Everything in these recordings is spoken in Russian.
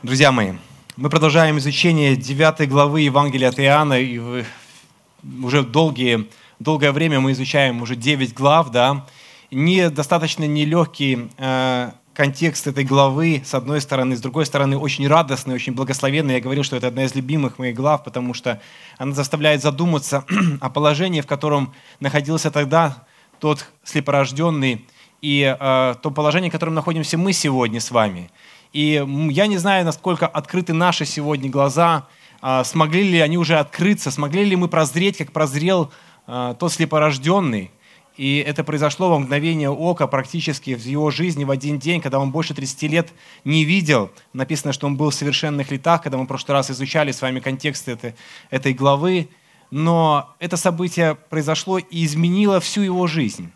Друзья мои, мы продолжаем изучение 9 главы Евангелия от Иоанна, и уже долгие, долгое время мы изучаем уже 9 глав, да, не, достаточно нелегкий э, контекст этой главы, с одной стороны, с другой стороны, очень радостный, очень благословенный. Я говорил, что это одна из любимых моих глав, потому что она заставляет задуматься о положении, в котором находился тогда тот слепорожденный, и э, то положение, в котором находимся мы сегодня с вами – и я не знаю, насколько открыты наши сегодня глаза, а, смогли ли они уже открыться, смогли ли мы прозреть, как прозрел а, тот слепорожденный. И это произошло во мгновение ока практически в его жизни в один день, когда он больше 30 лет не видел. Написано, что он был в совершенных летах, когда мы в прошлый раз изучали с вами контекст этой, этой главы. Но это событие произошло и изменило всю его жизнь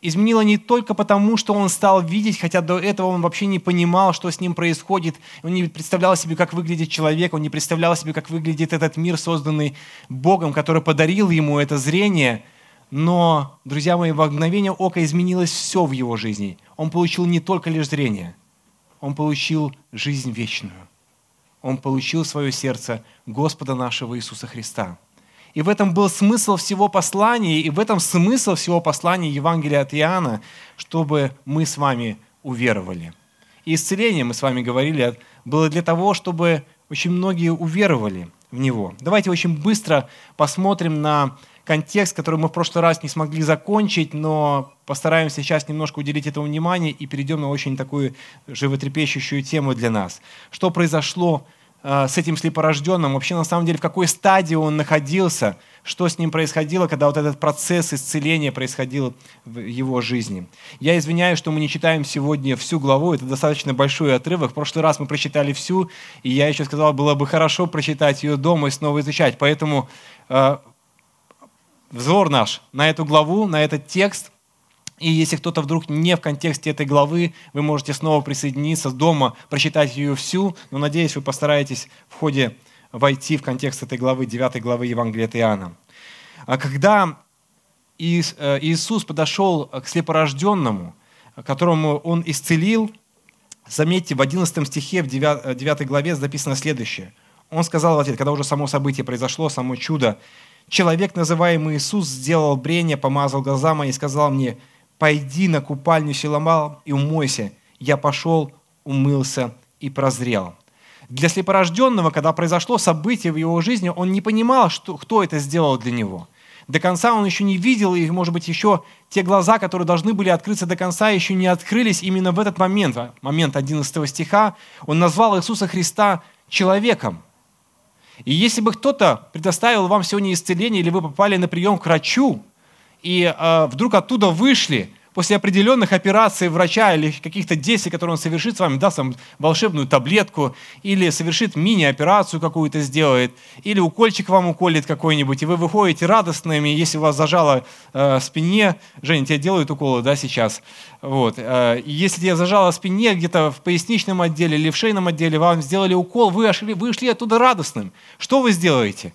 изменило не только потому, что он стал видеть, хотя до этого он вообще не понимал, что с ним происходит. Он не представлял себе, как выглядит человек, он не представлял себе, как выглядит этот мир, созданный Богом, который подарил ему это зрение. Но, друзья мои, во мгновение ока изменилось все в его жизни. Он получил не только лишь зрение, он получил жизнь вечную. Он получил свое сердце Господа нашего Иисуса Христа. И в этом был смысл всего послания, и в этом смысл всего послания Евангелия от Иоанна, чтобы мы с вами уверовали. И исцеление, мы с вами говорили, было для того, чтобы очень многие уверовали в Него. Давайте очень быстро посмотрим на контекст, который мы в прошлый раз не смогли закончить, но постараемся сейчас немножко уделить этому внимание и перейдем на очень такую животрепещущую тему для нас. Что произошло с этим слепорожденным, вообще на самом деле в какой стадии он находился, что с ним происходило, когда вот этот процесс исцеления происходил в его жизни. Я извиняюсь, что мы не читаем сегодня всю главу, это достаточно большой отрывок. В прошлый раз мы прочитали всю, и я еще сказал, было бы хорошо прочитать ее дома и снова изучать. Поэтому э, взор наш на эту главу, на этот текст – и если кто-то вдруг не в контексте этой главы, вы можете снова присоединиться дома, прочитать ее всю, но надеюсь, вы постараетесь в ходе войти в контекст этой главы, 9 главы Евангелия от Иоанна. А когда э, Иисус подошел к слепорожденному, которому Он исцелил, заметьте, в 11 стихе, в 9 главе записано следующее. Он сказал в ответ, когда уже само событие произошло, само чудо, «Человек, называемый Иисус, сделал брение, помазал глаза мои и сказал мне, пойди на купальню Силамал и умойся. Я пошел, умылся и прозрел. Для слепорожденного, когда произошло событие в его жизни, он не понимал, что, кто это сделал для него. До конца он еще не видел, и, может быть, еще те глаза, которые должны были открыться до конца, еще не открылись именно в этот момент, момент 11 стиха. Он назвал Иисуса Христа человеком. И если бы кто-то предоставил вам сегодня исцеление, или вы попали на прием к врачу, и э, вдруг оттуда вышли после определенных операций врача или каких-то действий, которые он совершит с вами, даст вам волшебную таблетку, или совершит мини-операцию какую-то сделает, или укольчик вам уколет какой-нибудь, и вы выходите радостными, если у вас зажало э, спине, Женя, тебе делают уколы, да, сейчас, вот, э, если тебе зажало спине где-то в поясничном отделе или в шейном отделе, вам сделали укол, вы ушли, вы оттуда радостным. Что вы сделаете?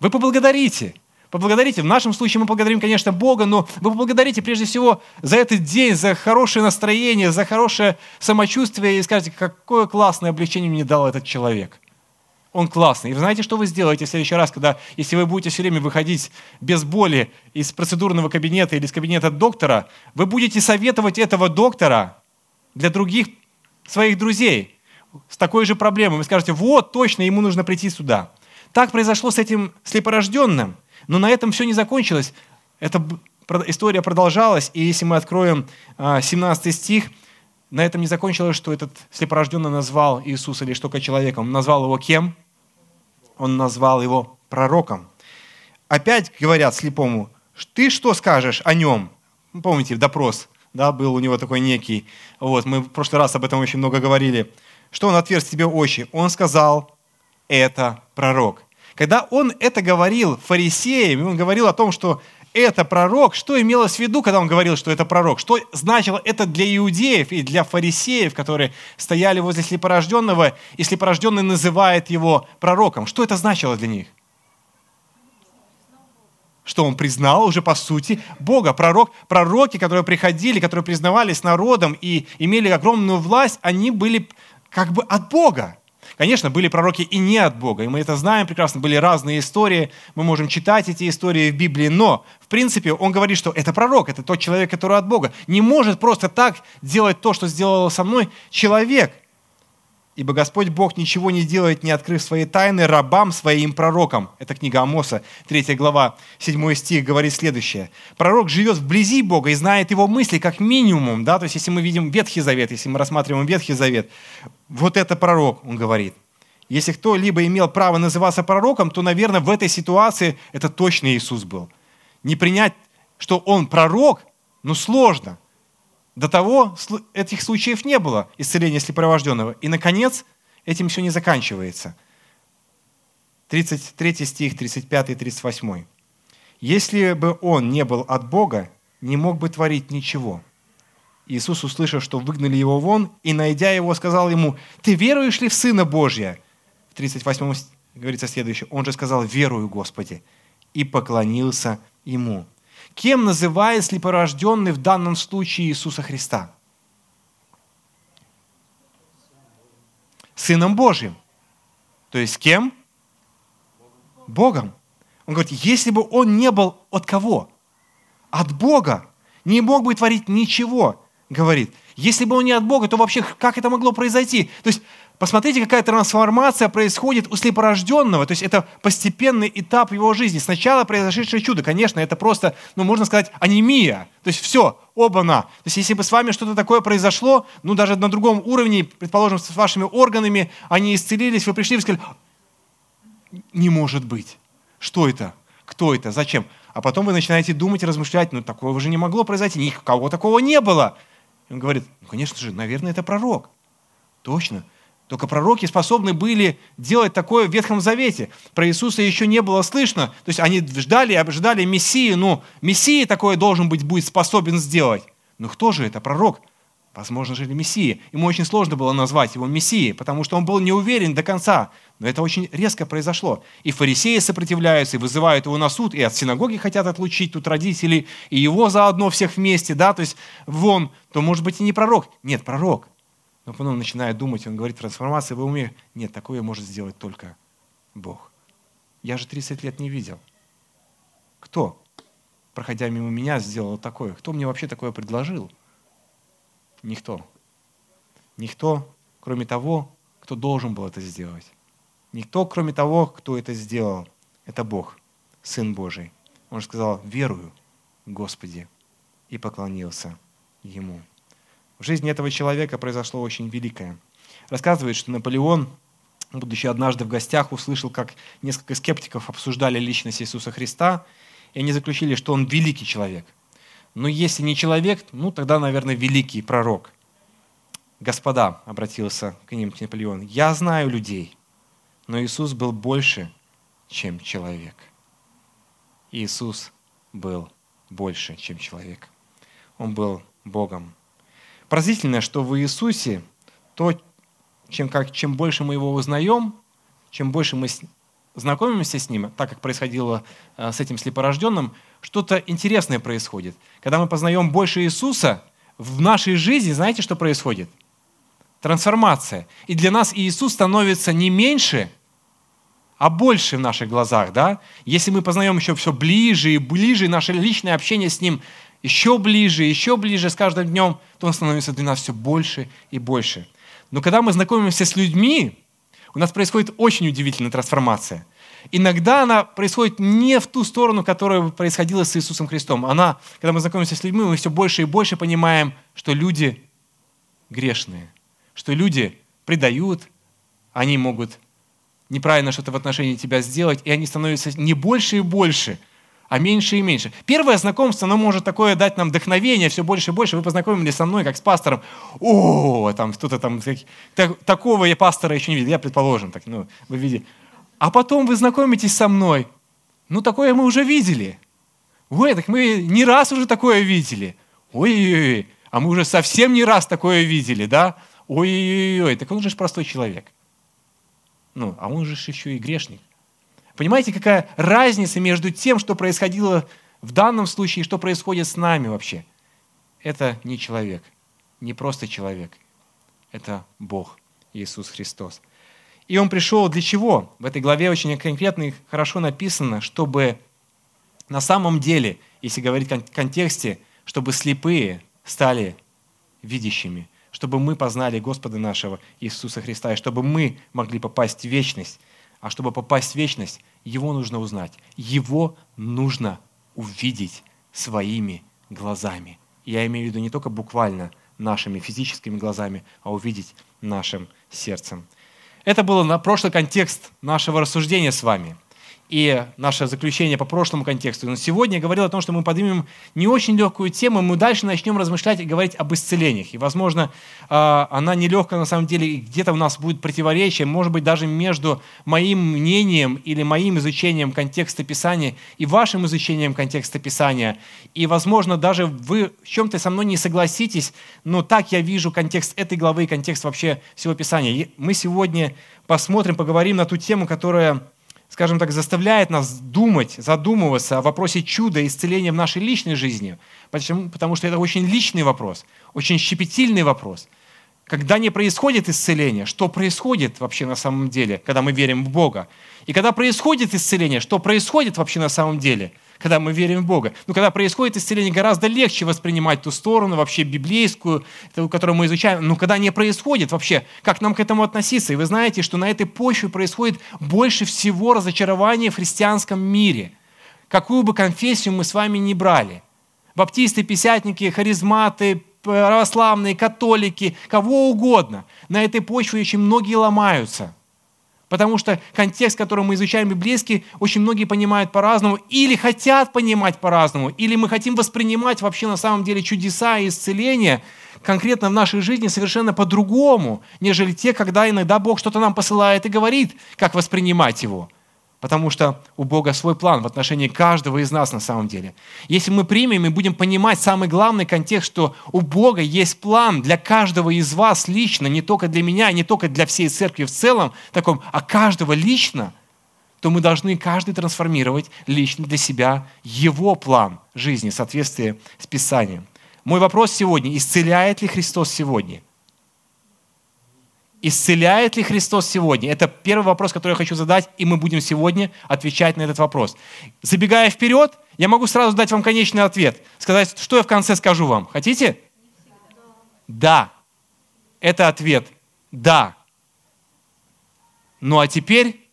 Вы поблагодарите. Поблагодарите. В нашем случае мы благодарим, конечно, Бога, но вы поблагодарите прежде всего за этот день, за хорошее настроение, за хорошее самочувствие и скажете, какое классное облегчение мне дал этот человек. Он классный. И вы знаете, что вы сделаете в следующий раз, когда, если вы будете все время выходить без боли из процедурного кабинета или из кабинета доктора, вы будете советовать этого доктора для других своих друзей с такой же проблемой. Вы скажете, вот, точно, ему нужно прийти сюда. Так произошло с этим слепорожденным – но на этом все не закончилось. Эта история продолжалась, и если мы откроем 17 а, стих, на этом не закончилось, что этот слепорожденный назвал Иисуса лишь только человеком. Он назвал его кем? Он назвал его пророком. Опять говорят слепому, ты что скажешь о нем? Помните, допрос да, был у него такой некий. Вот, мы в прошлый раз об этом очень много говорили. Что он отверз тебе очи? Он сказал, это пророк. Когда он это говорил фарисеям, он говорил о том, что это пророк, что имелось в виду, когда он говорил, что это пророк? Что значило это для иудеев и для фарисеев, которые стояли возле слепорожденного, и слепорожденный называет его пророком? Что это значило для них? что он признал уже по сути Бога. Пророк, пророки, которые приходили, которые признавались народом и имели огромную власть, они были как бы от Бога. Конечно, были пророки и не от Бога, и мы это знаем прекрасно, были разные истории, мы можем читать эти истории в Библии, но, в принципе, он говорит, что это пророк, это тот человек, который от Бога. Не может просто так делать то, что сделал со мной человек – Ибо Господь Бог ничего не делает, не открыв свои тайны рабам своим пророкам. Это книга Амоса, 3 глава, 7 стих говорит следующее. Пророк живет вблизи Бога и знает его мысли как минимум. Да? То есть если мы видим Ветхий Завет, если мы рассматриваем Ветхий Завет, вот это пророк, он говорит. Если кто-либо имел право называться пророком, то, наверное, в этой ситуации это точно Иисус был. Не принять, что он пророк, ну сложно – до того этих случаев не было, исцеления слепорожденного. И, наконец, этим все не заканчивается. 33 стих, 35 и 38. «Если бы он не был от Бога, не мог бы творить ничего». Иисус, услышав, что выгнали его вон, и, найдя его, сказал ему, «Ты веруешь ли в Сына Божия?» В 38 говорится следующее. Он же сказал, «Верую, Господи», и поклонился ему. Кем называет слепорожденный в данном случае Иисуса Христа? Сыном Божьим. То есть кем? Богом. Он говорит, если бы он не был от кого? От Бога. Не мог бы творить ничего, говорит. Если бы он не от Бога, то вообще как это могло произойти? То есть Посмотрите, какая трансформация происходит у слепорожденного. То есть это постепенный этап его жизни. Сначала произошедшее чудо, конечно, это просто, ну, можно сказать, анемия. То есть все, оба-на. То есть если бы с вами что-то такое произошло, ну, даже на другом уровне, предположим, с вашими органами, они исцелились, вы пришли и сказали, не может быть. Что это? Кто это? Зачем? А потом вы начинаете думать и размышлять, ну, такого же не могло произойти, никого такого не было. И он говорит, ну, конечно же, наверное, это пророк. Точно. Только пророки способны были делать такое в Ветхом Завете. Про Иисуса еще не было слышно. То есть они ждали, ожидали Мессии. Ну, Мессия такое должен быть, будет способен сделать. Но кто же это пророк? Возможно же, Мессия. Ему очень сложно было назвать его Мессией, потому что он был не уверен до конца. Но это очень резко произошло. И фарисеи сопротивляются, и вызывают его на суд, и от синагоги хотят отлучить тут родителей, и его заодно всех вместе, да, то есть вон, то может быть и не пророк. Нет, пророк. Но потом начинает думать, он говорит, трансформация в уме. Нет, такое может сделать только Бог. Я же 30 лет не видел. Кто, проходя мимо меня, сделал такое? Кто мне вообще такое предложил? Никто. Никто, кроме того, кто должен был это сделать. Никто, кроме того, кто это сделал. Это Бог, Сын Божий. Он сказал, верую, Господи, и поклонился Ему. В жизни этого человека произошло очень великое. Рассказывает, что Наполеон, будучи однажды в гостях, услышал, как несколько скептиков обсуждали личность Иисуса Христа, и они заключили, что он великий человек. Но если не человек, ну тогда, наверное, великий пророк. «Господа», — обратился к ним Наполеон, — «я знаю людей, но Иисус был больше, чем человек». Иисус был больше, чем человек. Он был Богом. Поразительно, что в Иисусе то, чем, как, чем больше мы его узнаем, чем больше мы с, знакомимся с ним, так как происходило э, с этим слепорожденным, что-то интересное происходит. Когда мы познаем больше Иисуса, в нашей жизни, знаете, что происходит? Трансформация. И для нас Иисус становится не меньше, а больше в наших глазах. Да? Если мы познаем еще все ближе и ближе, наше личное общение с Ним еще ближе, еще ближе с каждым днем, то он становится для нас все больше и больше. Но когда мы знакомимся с людьми, у нас происходит очень удивительная трансформация. Иногда она происходит не в ту сторону, которая происходила с Иисусом Христом. Она, когда мы знакомимся с людьми, мы все больше и больше понимаем, что люди грешные, что люди предают, они могут неправильно что-то в отношении тебя сделать, и они становятся не больше и больше – а меньше и меньше. Первое знакомство, оно может такое дать нам вдохновение, все больше и больше. Вы познакомились со мной, как с пастором. О, там кто-то там, так, такого я пастора еще не видел, я предположим, так, ну, вы видите. А потом вы знакомитесь со мной. Ну, такое мы уже видели. Ой, так мы не раз уже такое видели. Ой-ой-ой, а мы уже совсем не раз такое видели, да? Ой-ой-ой, так он же простой человек. Ну, а он же еще и грешник. Понимаете, какая разница между тем, что происходило в данном случае и что происходит с нами вообще? Это не человек, не просто человек. Это Бог, Иисус Христос. И Он пришел для чего? В этой главе очень конкретно и хорошо написано, чтобы на самом деле, если говорить в контексте, чтобы слепые стали видящими, чтобы мы познали Господа нашего Иисуса Христа, и чтобы мы могли попасть в вечность. А чтобы попасть в вечность, Его нужно узнать. Его нужно увидеть своими глазами. Я имею в виду не только буквально нашими физическими глазами, а увидеть нашим сердцем. Это был на прошлый контекст нашего рассуждения с вами – и наше заключение по прошлому контексту. Но сегодня я говорил о том, что мы поднимем не очень легкую тему, мы дальше начнем размышлять и говорить об исцелениях. И, возможно, а, она нелегкая на самом деле, и где-то у нас будет противоречие, может быть, даже между моим мнением или моим изучением контекста Писания и вашим изучением контекста Писания. И, возможно, даже вы в чем-то со мной не согласитесь, но так я вижу контекст этой главы и контекст вообще всего Писания. И мы сегодня посмотрим, поговорим на ту тему, которая скажем так, заставляет нас думать, задумываться о вопросе чуда исцеления в нашей личной жизни. Почему? Потому что это очень личный вопрос, очень щепетильный вопрос. Когда не происходит исцеление, что происходит вообще на самом деле, когда мы верим в Бога? И когда происходит исцеление, что происходит вообще на самом деле – когда мы верим в Бога. Но когда происходит исцеление, гораздо легче воспринимать ту сторону, вообще библейскую, которую мы изучаем. Но когда не происходит, вообще, как нам к этому относиться? И вы знаете, что на этой почве происходит больше всего разочарования в христианском мире. Какую бы конфессию мы с вами ни брали. Баптисты, писятники, харизматы, православные, католики, кого угодно. На этой почве очень многие ломаются – Потому что контекст, который мы изучаем библейский, очень многие понимают по-разному, или хотят понимать по-разному, или мы хотим воспринимать вообще на самом деле чудеса и исцеления конкретно в нашей жизни совершенно по-другому, нежели те, когда иногда Бог что-то нам посылает и говорит, как воспринимать его. Потому что у Бога свой план в отношении каждого из нас на самом деле. Если мы примем и будем понимать самый главный контекст, что у Бога есть план для каждого из вас лично, не только для меня, не только для всей церкви в целом, таком, а каждого лично, то мы должны каждый трансформировать лично для себя его план жизни в соответствии с Писанием. Мой вопрос сегодня, исцеляет ли Христос сегодня? Исцеляет ли Христос сегодня? Это первый вопрос, который я хочу задать, и мы будем сегодня отвечать на этот вопрос. Забегая вперед, я могу сразу дать вам конечный ответ. Сказать, что я в конце скажу вам. Хотите? Да. Это ответ. Да. Ну а теперь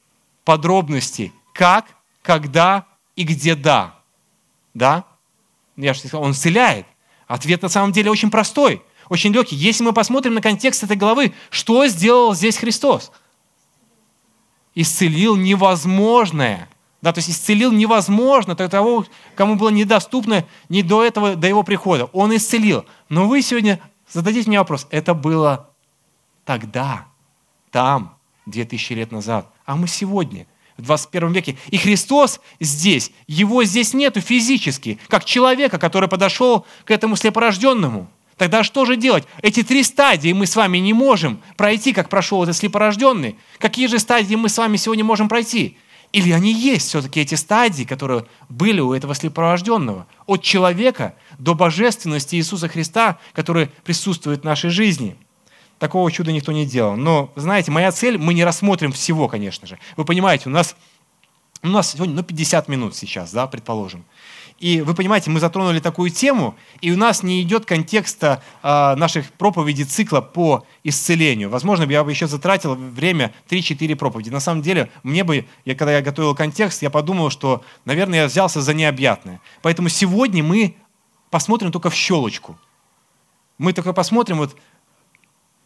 подробности. Как, когда и где да. Да? Я же сказал, он исцеляет. Ответ на самом деле очень простой – очень легкий. Если мы посмотрим на контекст этой главы, что сделал здесь Христос? Исцелил невозможное. Да, то есть исцелил невозможно того, кому было недоступно не до этого, до его прихода. Он исцелил. Но вы сегодня зададите мне вопрос, это было тогда, там, 2000 лет назад. А мы сегодня, в 21 веке. И Христос здесь, его здесь нету физически, как человека, который подошел к этому слепорожденному – Тогда что же делать? Эти три стадии мы с вами не можем пройти, как прошел этот слепорожденный. Какие же стадии мы с вами сегодня можем пройти? Или они есть все-таки эти стадии, которые были у этого слепорожденного? От человека до божественности Иисуса Христа, который присутствует в нашей жизни. Такого чуда никто не делал. Но, знаете, моя цель, мы не рассмотрим всего, конечно же. Вы понимаете, у нас, у нас сегодня ну, 50 минут сейчас, да, предположим. И вы понимаете, мы затронули такую тему, и у нас не идет контекста э, наших проповедей цикла по исцелению. Возможно, я бы еще затратил время 3-4 проповеди. На самом деле, мне бы, я, когда я готовил контекст, я подумал, что, наверное, я взялся за необъятное. Поэтому сегодня мы посмотрим только в щелочку. Мы только посмотрим вот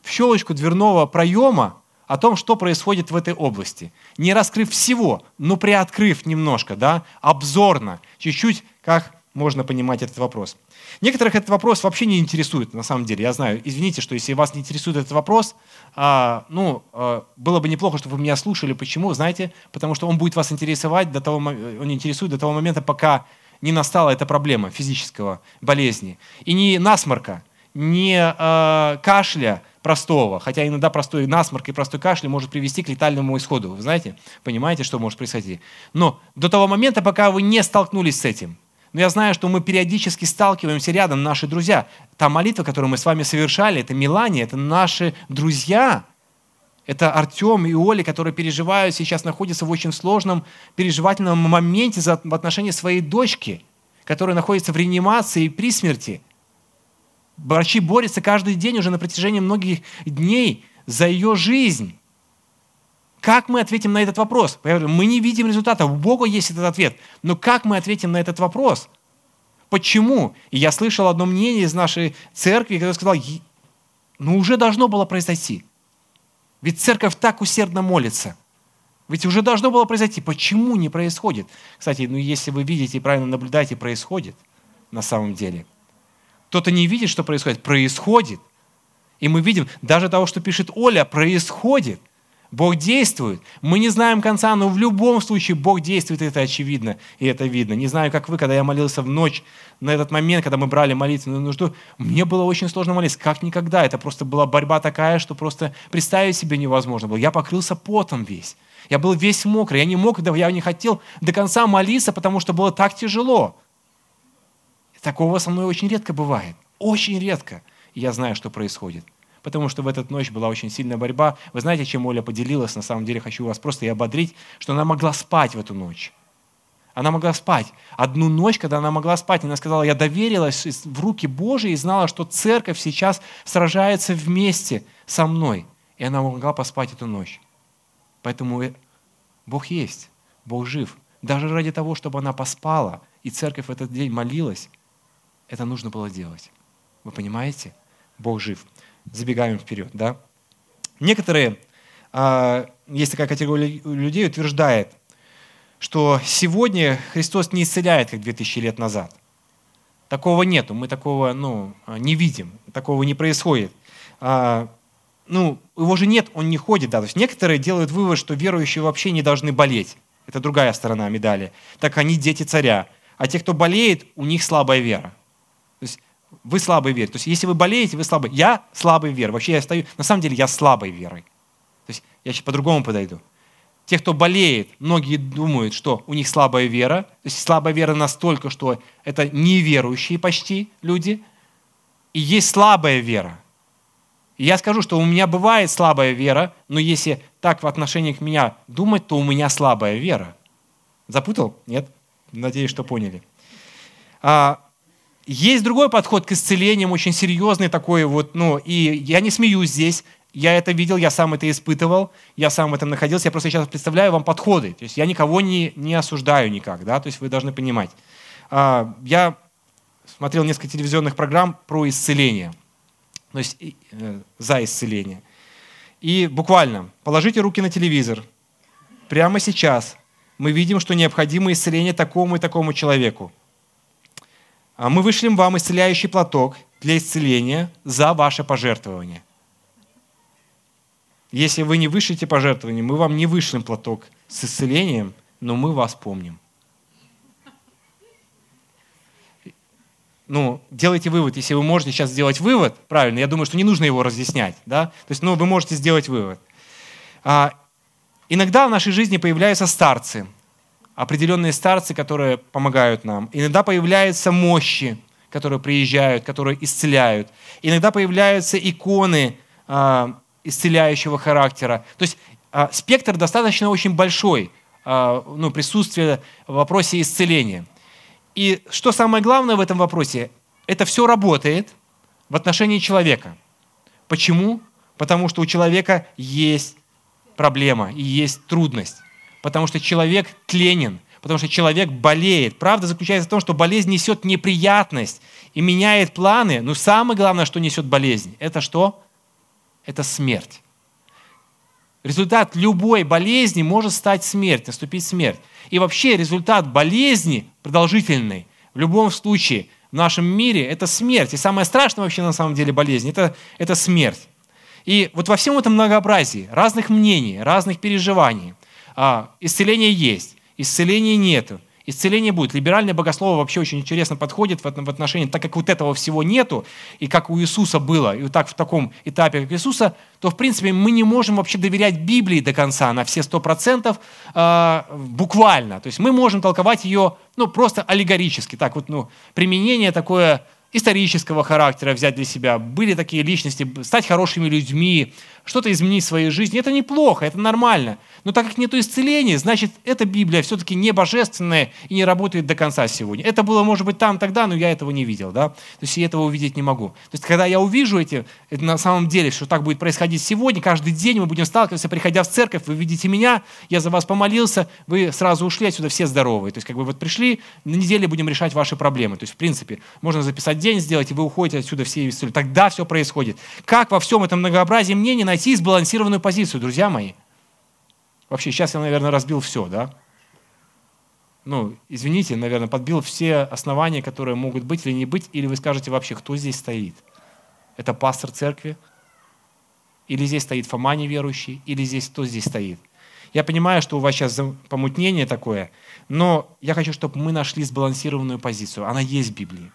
в щелочку дверного проема, о том, что происходит в этой области. Не раскрыв всего, но приоткрыв немножко, да, обзорно, чуть-чуть, как можно понимать этот вопрос. Некоторых этот вопрос вообще не интересует, на самом деле. Я знаю, извините, что если вас не интересует этот вопрос, а, ну, а, было бы неплохо, чтобы вы меня слушали. Почему? Знаете, потому что он будет вас интересовать до того, он интересует до того момента, пока не настала эта проблема физического болезни. И не насморка, не э, кашля, простого. Хотя иногда простой насморк и простой кашель может привести к летальному исходу. Вы знаете, понимаете, что может происходить. Но до того момента, пока вы не столкнулись с этим, но я знаю, что мы периодически сталкиваемся рядом, наши друзья. Та молитва, которую мы с вами совершали, это Милане, это наши друзья. Это Артем и Оля, которые переживают, сейчас находятся в очень сложном переживательном моменте в отношении своей дочки, которая находится в реанимации и при смерти. Врачи борются каждый день уже на протяжении многих дней за ее жизнь. Как мы ответим на этот вопрос? Мы не видим результата. У Бога есть этот ответ. Но как мы ответим на этот вопрос? Почему? И я слышал одно мнение из нашей церкви, которое сказал, ну уже должно было произойти. Ведь церковь так усердно молится. Ведь уже должно было произойти. Почему не происходит? Кстати, ну если вы видите и правильно наблюдаете, происходит на самом деле. Кто-то не видит, что происходит. Происходит. И мы видим, даже того, что пишет Оля, происходит. Бог действует. Мы не знаем конца, но в любом случае Бог действует, и это очевидно, и это видно. Не знаю, как вы, когда я молился в ночь, на этот момент, когда мы брали молитвенную нужду, мне было очень сложно молиться, как никогда. Это просто была борьба такая, что просто представить себе невозможно было. Я покрылся потом весь. Я был весь мокрый. Я не мог, я не хотел до конца молиться, потому что было так тяжело. Такого со мной очень редко бывает. Очень редко. И я знаю, что происходит потому что в эту ночь была очень сильная борьба. Вы знаете, чем Оля поделилась? На самом деле хочу вас просто и ободрить, что она могла спать в эту ночь. Она могла спать. Одну ночь, когда она могла спать, она сказала, я доверилась в руки Божьи и знала, что церковь сейчас сражается вместе со мной. И она могла поспать эту ночь. Поэтому Бог есть, Бог жив. Даже ради того, чтобы она поспала, и церковь в этот день молилась, это нужно было делать. Вы понимаете? Бог жив забегаем вперед, да? Некоторые, а, есть такая категория людей, утверждает, что сегодня Христос не исцеляет, как 2000 лет назад. Такого нету, мы такого ну, не видим, такого не происходит. А, ну, его же нет, он не ходит. Да. То есть некоторые делают вывод, что верующие вообще не должны болеть. Это другая сторона медали. Так они дети царя. А те, кто болеет, у них слабая вера. Вы слабый верой. То есть если вы болеете, вы слабый. Я слабый верой. Вообще я стою, на самом деле я слабой верой. То есть я сейчас по-другому подойду. Те, кто болеет, многие думают, что у них слабая вера. То есть слабая вера настолько, что это неверующие почти люди. И есть слабая вера. И я скажу, что у меня бывает слабая вера, но если так в отношении к меня думать, то у меня слабая вера. Запутал? Нет? Надеюсь, что поняли. А, есть другой подход к исцелениям, очень серьезный такой вот, ну, и я не смеюсь здесь, я это видел, я сам это испытывал, я сам в этом находился, я просто сейчас представляю вам подходы. То есть я никого не, не осуждаю никак, да, то есть вы должны понимать. А, я смотрел несколько телевизионных программ про исцеление, то есть э, за исцеление. И буквально положите руки на телевизор. Прямо сейчас мы видим, что необходимо исцеление такому и такому человеку. А мы вышлем вам исцеляющий платок для исцеления за ваше пожертвование. Если вы не вышлете пожертвование, мы вам не вышлем платок с исцелением, но мы вас помним. Ну, делайте вывод. Если вы можете сейчас сделать вывод, правильно, я думаю, что не нужно его разъяснять. Да? То есть, ну, вы можете сделать вывод. А, иногда в нашей жизни появляются старцы – определенные старцы, которые помогают нам. Иногда появляются мощи, которые приезжают, которые исцеляют. Иногда появляются иконы э, исцеляющего характера. То есть э, спектр достаточно очень большой, э, ну, присутствие в вопросе исцеления. И что самое главное в этом вопросе, это все работает в отношении человека. Почему? Потому что у человека есть проблема и есть трудность потому что человек тленен, потому что человек болеет. Правда заключается в том, что болезнь несет неприятность и меняет планы, но самое главное, что несет болезнь, это что? Это смерть. Результат любой болезни может стать смерть, наступить смерть. И вообще результат болезни продолжительной в любом случае в нашем мире – это смерть. И самое страшное вообще на самом деле болезнь – это, это смерть. И вот во всем этом многообразии разных мнений, разных переживаний – а, исцеление есть, исцеления нету. Исцеление будет. Либеральное богослово вообще очень интересно подходит в отношении, так как вот этого всего нету, и как у Иисуса было, и вот так в таком этапе, как Иисуса, то, в принципе, мы не можем вообще доверять Библии до конца на все сто процентов э, буквально. То есть мы можем толковать ее ну, просто аллегорически. Так вот, ну, применение такое исторического характера взять для себя. Были такие личности, стать хорошими людьми, что-то изменить в своей жизни. Это неплохо, это нормально. Но так как нет исцеления, значит, эта Библия все-таки не божественная и не работает до конца сегодня. Это было, может быть, там тогда, но я этого не видел. Да? То есть я этого увидеть не могу. То есть когда я увижу эти, это на самом деле, что так будет происходить сегодня, каждый день мы будем сталкиваться, приходя в церковь, вы видите меня, я за вас помолился, вы сразу ушли отсюда все здоровые. То есть как бы вот пришли, на неделе будем решать ваши проблемы. То есть в принципе можно записать день сделать, и вы уходите отсюда все Тогда все происходит. Как во всем этом многообразии мнений найти сбалансированную позицию, друзья мои? Вообще, сейчас я, наверное, разбил все, да? Ну, извините, наверное, подбил все основания, которые могут быть или не быть, или вы скажете вообще, кто здесь стоит? Это пастор церкви? Или здесь стоит Фома неверующий? Или здесь кто здесь стоит? Я понимаю, что у вас сейчас помутнение такое, но я хочу, чтобы мы нашли сбалансированную позицию. Она есть в Библии.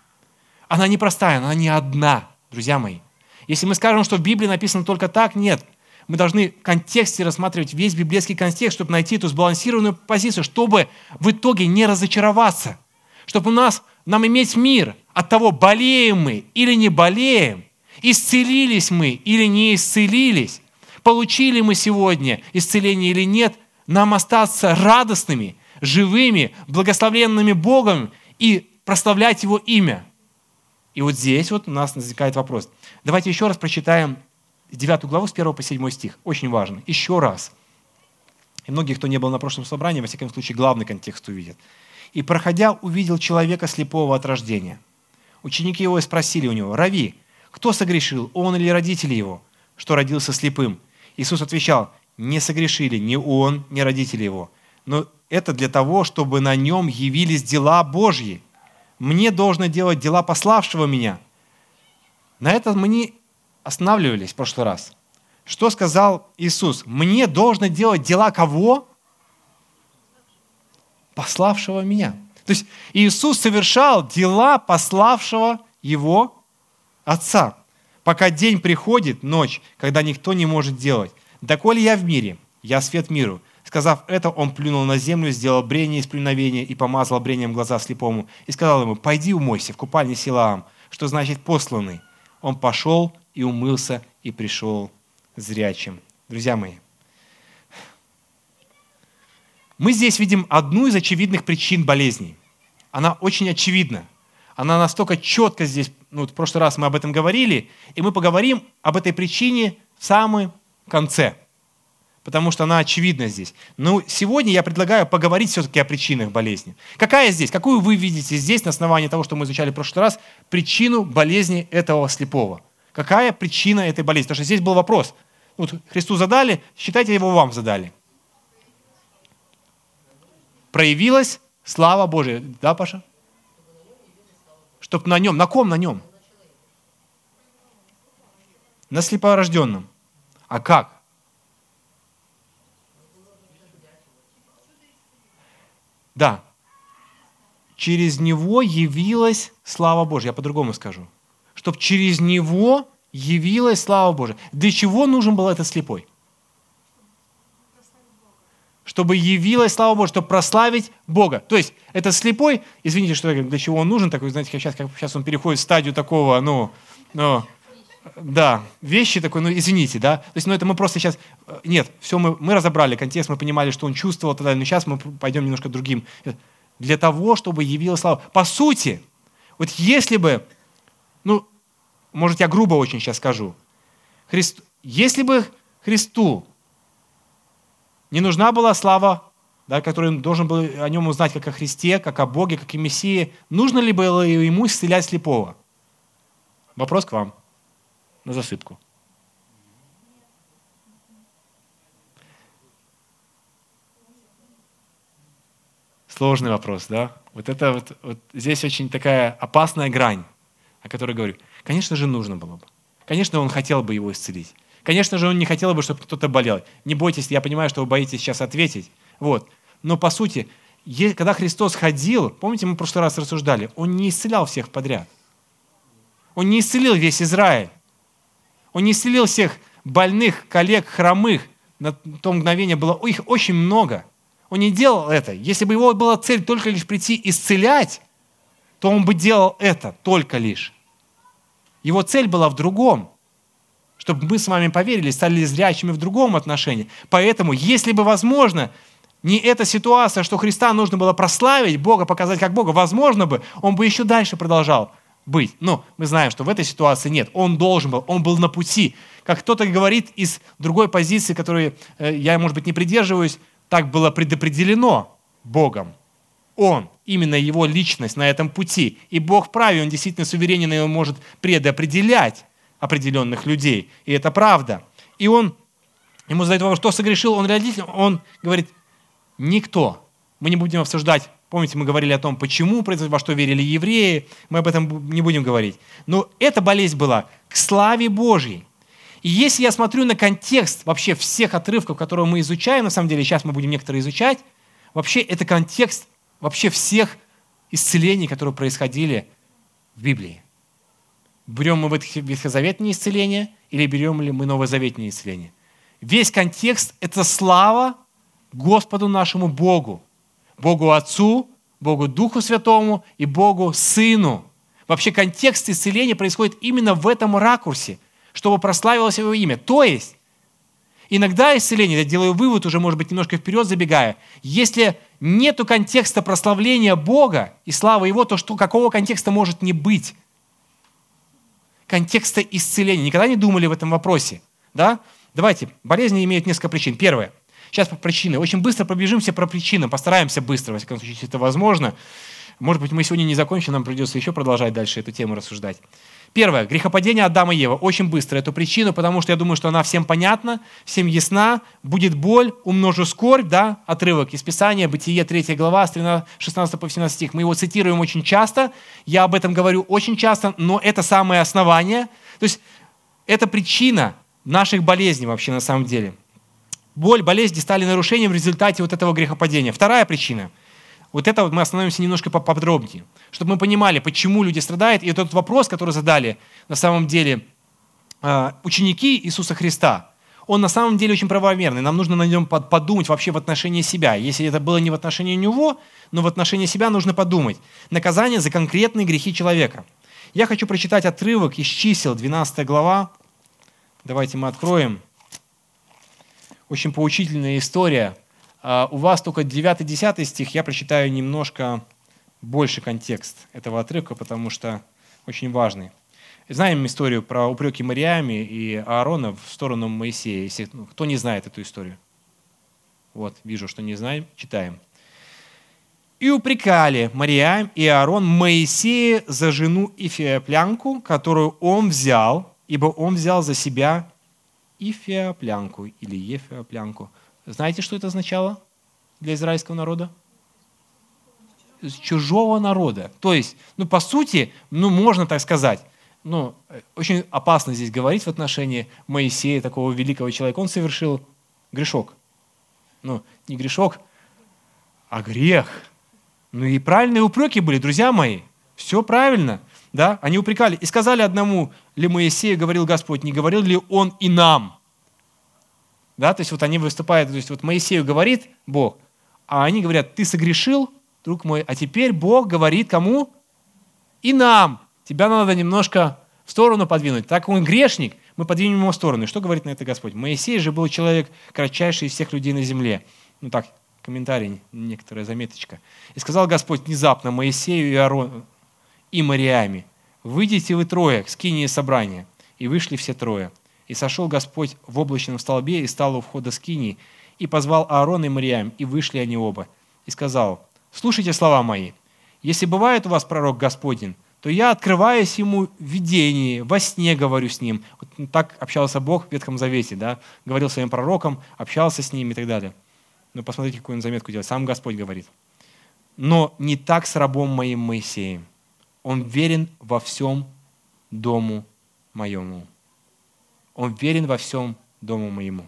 Она не простая, она не одна, друзья мои. Если мы скажем, что в Библии написано только так, нет. Мы должны в контексте рассматривать весь библейский контекст, чтобы найти эту сбалансированную позицию, чтобы в итоге не разочароваться, чтобы у нас, нам иметь мир от того, болеем мы или не болеем, исцелились мы или не исцелились, получили мы сегодня исцеление или нет, нам остаться радостными, живыми, благословленными Богом и прославлять Его имя. И вот здесь вот у нас возникает вопрос. Давайте еще раз прочитаем 9 главу с 1 по 7 стих. Очень важно. Еще раз. И многие, кто не был на прошлом собрании, во всяком случае, главный контекст увидят. «И, проходя, увидел человека слепого от рождения. Ученики его спросили у него, «Рави, кто согрешил, он или родители его, что родился слепым?» Иисус отвечал, «Не согрешили ни он, ни родители его, но это для того, чтобы на нем явились дела Божьи. Мне должно делать дела пославшего меня». На этом мы не останавливались в прошлый раз. Что сказал Иисус? Мне должно делать дела кого? Пославшего меня. То есть Иисус совершал дела пославшего его Отца. Пока день приходит, ночь, когда никто не может делать. Доколе я в мире, я свет миру. Сказав это, он плюнул на землю, сделал брение из плюновения и помазал брением глаза слепому. И сказал ему, пойди умойся в купальне Силаам, что значит посланный. Он пошел и умылся, и пришел зрячим. Друзья мои, мы здесь видим одну из очевидных причин болезней. Она очень очевидна. Она настолько четко здесь, ну, в прошлый раз мы об этом говорили, и мы поговорим об этой причине в самом конце, потому что она очевидна здесь. Но сегодня я предлагаю поговорить все-таки о причинах болезни. Какая здесь, какую вы видите здесь на основании того, что мы изучали в прошлый раз, причину болезни этого слепого – Какая причина этой болезни? Потому что здесь был вопрос. Вот Христу задали, считайте, его вам задали. Проявилась слава Божия. Да, Паша? Чтоб на нем, на ком на нем? На слепорожденном. А как? Да. Через него явилась слава Божья. Я по-другому скажу чтобы через него явилась слава Божия. Для чего нужен был этот слепой? Чтобы явилась слава Божия, чтобы прославить Бога. То есть этот слепой, извините, что для чего он нужен, такой, знаете, как сейчас, как сейчас он переходит в стадию такого, ну, ну, да, вещи такой, ну, извините, да. То есть, ну, это мы просто сейчас, э, нет, все мы, мы разобрали контекст, мы понимали, что он чувствовал, тогда, но сейчас мы пойдем немножко другим. Для того, чтобы явилась слава. По сути, вот если бы, ну, может, я грубо очень сейчас скажу. Христ... Если бы Христу не нужна была слава, да, которую он должен был о нем узнать как о Христе, как о Боге, как о Мессии, нужно ли было ему исцелять слепого? Вопрос к вам на засыпку. Сложный вопрос, да? Вот это вот, вот здесь очень такая опасная грань, о которой говорю. Конечно же, нужно было бы. Конечно, он хотел бы его исцелить. Конечно же, он не хотел бы, чтобы кто-то болел. Не бойтесь, я понимаю, что вы боитесь сейчас ответить. Вот. Но по сути, когда Христос ходил, помните, мы в прошлый раз рассуждали, Он не исцелял всех подряд. Он не исцелил весь Израиль. Он не исцелил всех больных, коллег, хромых. На то мгновение было их очень много. Он не делал это. Если бы его была цель только лишь прийти исцелять, то он бы делал это только лишь. Его цель была в другом чтобы мы с вами поверили, стали зрячими в другом отношении. Поэтому, если бы возможно, не эта ситуация, что Христа нужно было прославить Бога, показать как Бога, возможно бы, он бы еще дальше продолжал быть. Но мы знаем, что в этой ситуации нет. Он должен был, он был на пути. Как кто-то говорит из другой позиции, которой э, я, может быть, не придерживаюсь, так было предопределено Богом. Он, именно его личность на этом пути. И Бог праве, он действительно суверенен, и он может предопределять определенных людей. И это правда. И он, ему задает вопрос, что согрешил он родитель? Он говорит, никто. Мы не будем обсуждать, помните, мы говорили о том, почему, во что верили евреи, мы об этом не будем говорить. Но эта болезнь была к славе Божьей. И если я смотрю на контекст вообще всех отрывков, которые мы изучаем, на самом деле сейчас мы будем некоторые изучать, вообще это контекст вообще всех исцелений, которые происходили в Библии. Берем мы ветхозаветное исцеление или берем ли мы новозаветное исцеление? Весь контекст – это слава Господу нашему Богу, Богу Отцу, Богу Духу Святому и Богу Сыну. Вообще контекст исцеления происходит именно в этом ракурсе, чтобы прославилось Его имя. То есть, иногда исцеление, я делаю вывод, уже, может быть, немножко вперед забегая, если нету контекста прославления Бога и славы Его, то что, какого контекста может не быть? контекста исцеления. Никогда не думали в этом вопросе? Да? Давайте, болезни имеют несколько причин. Первое. Сейчас по причины. Очень быстро пробежимся по причинам. Постараемся быстро, во всяком случае, если это возможно. Может быть, мы сегодня не закончим, нам придется еще продолжать дальше эту тему рассуждать. Первое. Грехопадение Адама и Ева. Очень быстро эту причину, потому что я думаю, что она всем понятна, всем ясна. Будет боль, умножу скорбь, да, отрывок из Писания, Бытие 3 глава, с 16 по 17 стих. Мы его цитируем очень часто, я об этом говорю очень часто, но это самое основание. То есть это причина наших болезней вообще на самом деле. Боль, болезни стали нарушением в результате вот этого грехопадения. Вторая причина – вот это вот мы остановимся немножко поподробнее, чтобы мы понимали, почему люди страдают. И этот вопрос, который задали на самом деле а, ученики Иисуса Христа, он на самом деле очень правомерный. Нам нужно на нем подумать вообще в отношении себя. Если это было не в отношении него, но в отношении себя нужно подумать. Наказание за конкретные грехи человека. Я хочу прочитать отрывок из чисел, 12 глава. Давайте мы откроем. Очень поучительная история а, у вас только 9-10 стих, я прочитаю немножко больше контекст этого отрывка, потому что очень важный. Знаем историю про упреки Мариами и Аарона в сторону Моисея. Если, ну, кто не знает эту историю? Вот, вижу, что не знаем, читаем. «И упрекали Мариам и Аарон Моисея за жену Ифеоплянку, которую он взял, ибо он взял за себя Ифеоплянку или Ефеоплянку – знаете, что это означало для израильского народа? Чужого народа. То есть, ну, по сути, ну, можно так сказать, ну, очень опасно здесь говорить в отношении Моисея, такого великого человека. Он совершил грешок. Ну, не грешок, а грех. Ну и правильные упреки были, друзья мои. Все правильно. Да? Они упрекали. И сказали одному ли Моисею, говорил Господь, не говорил ли он и нам – да, то есть вот они выступают, то есть вот Моисею говорит Бог, а они говорят, ты согрешил, друг мой, а теперь Бог говорит кому? И нам. Тебя надо немножко в сторону подвинуть. Так он грешник, мы подвинем его в сторону. И что говорит на это Господь? Моисей же был человек кратчайший из всех людей на земле. Ну так, комментарий, некоторая заметочка. И сказал Господь внезапно Моисею и Аарону и Мариаме, выйдите вы трое к скинии собрания. И вышли все трое. И сошел Господь в облачном столбе и стал у входа скинии, и позвал Аарона и Мариам, и вышли они оба. И сказал, слушайте слова мои, если бывает у вас пророк Господень, то я, открываясь ему в видении, во сне говорю с ним. Вот так общался Бог в Ветхом Завете, да? говорил своим пророкам, общался с ним и так далее. Но посмотрите, какую он заметку делает. Сам Господь говорит. Но не так с рабом моим Моисеем. Он верен во всем дому моему. Он верен во всем дому моему.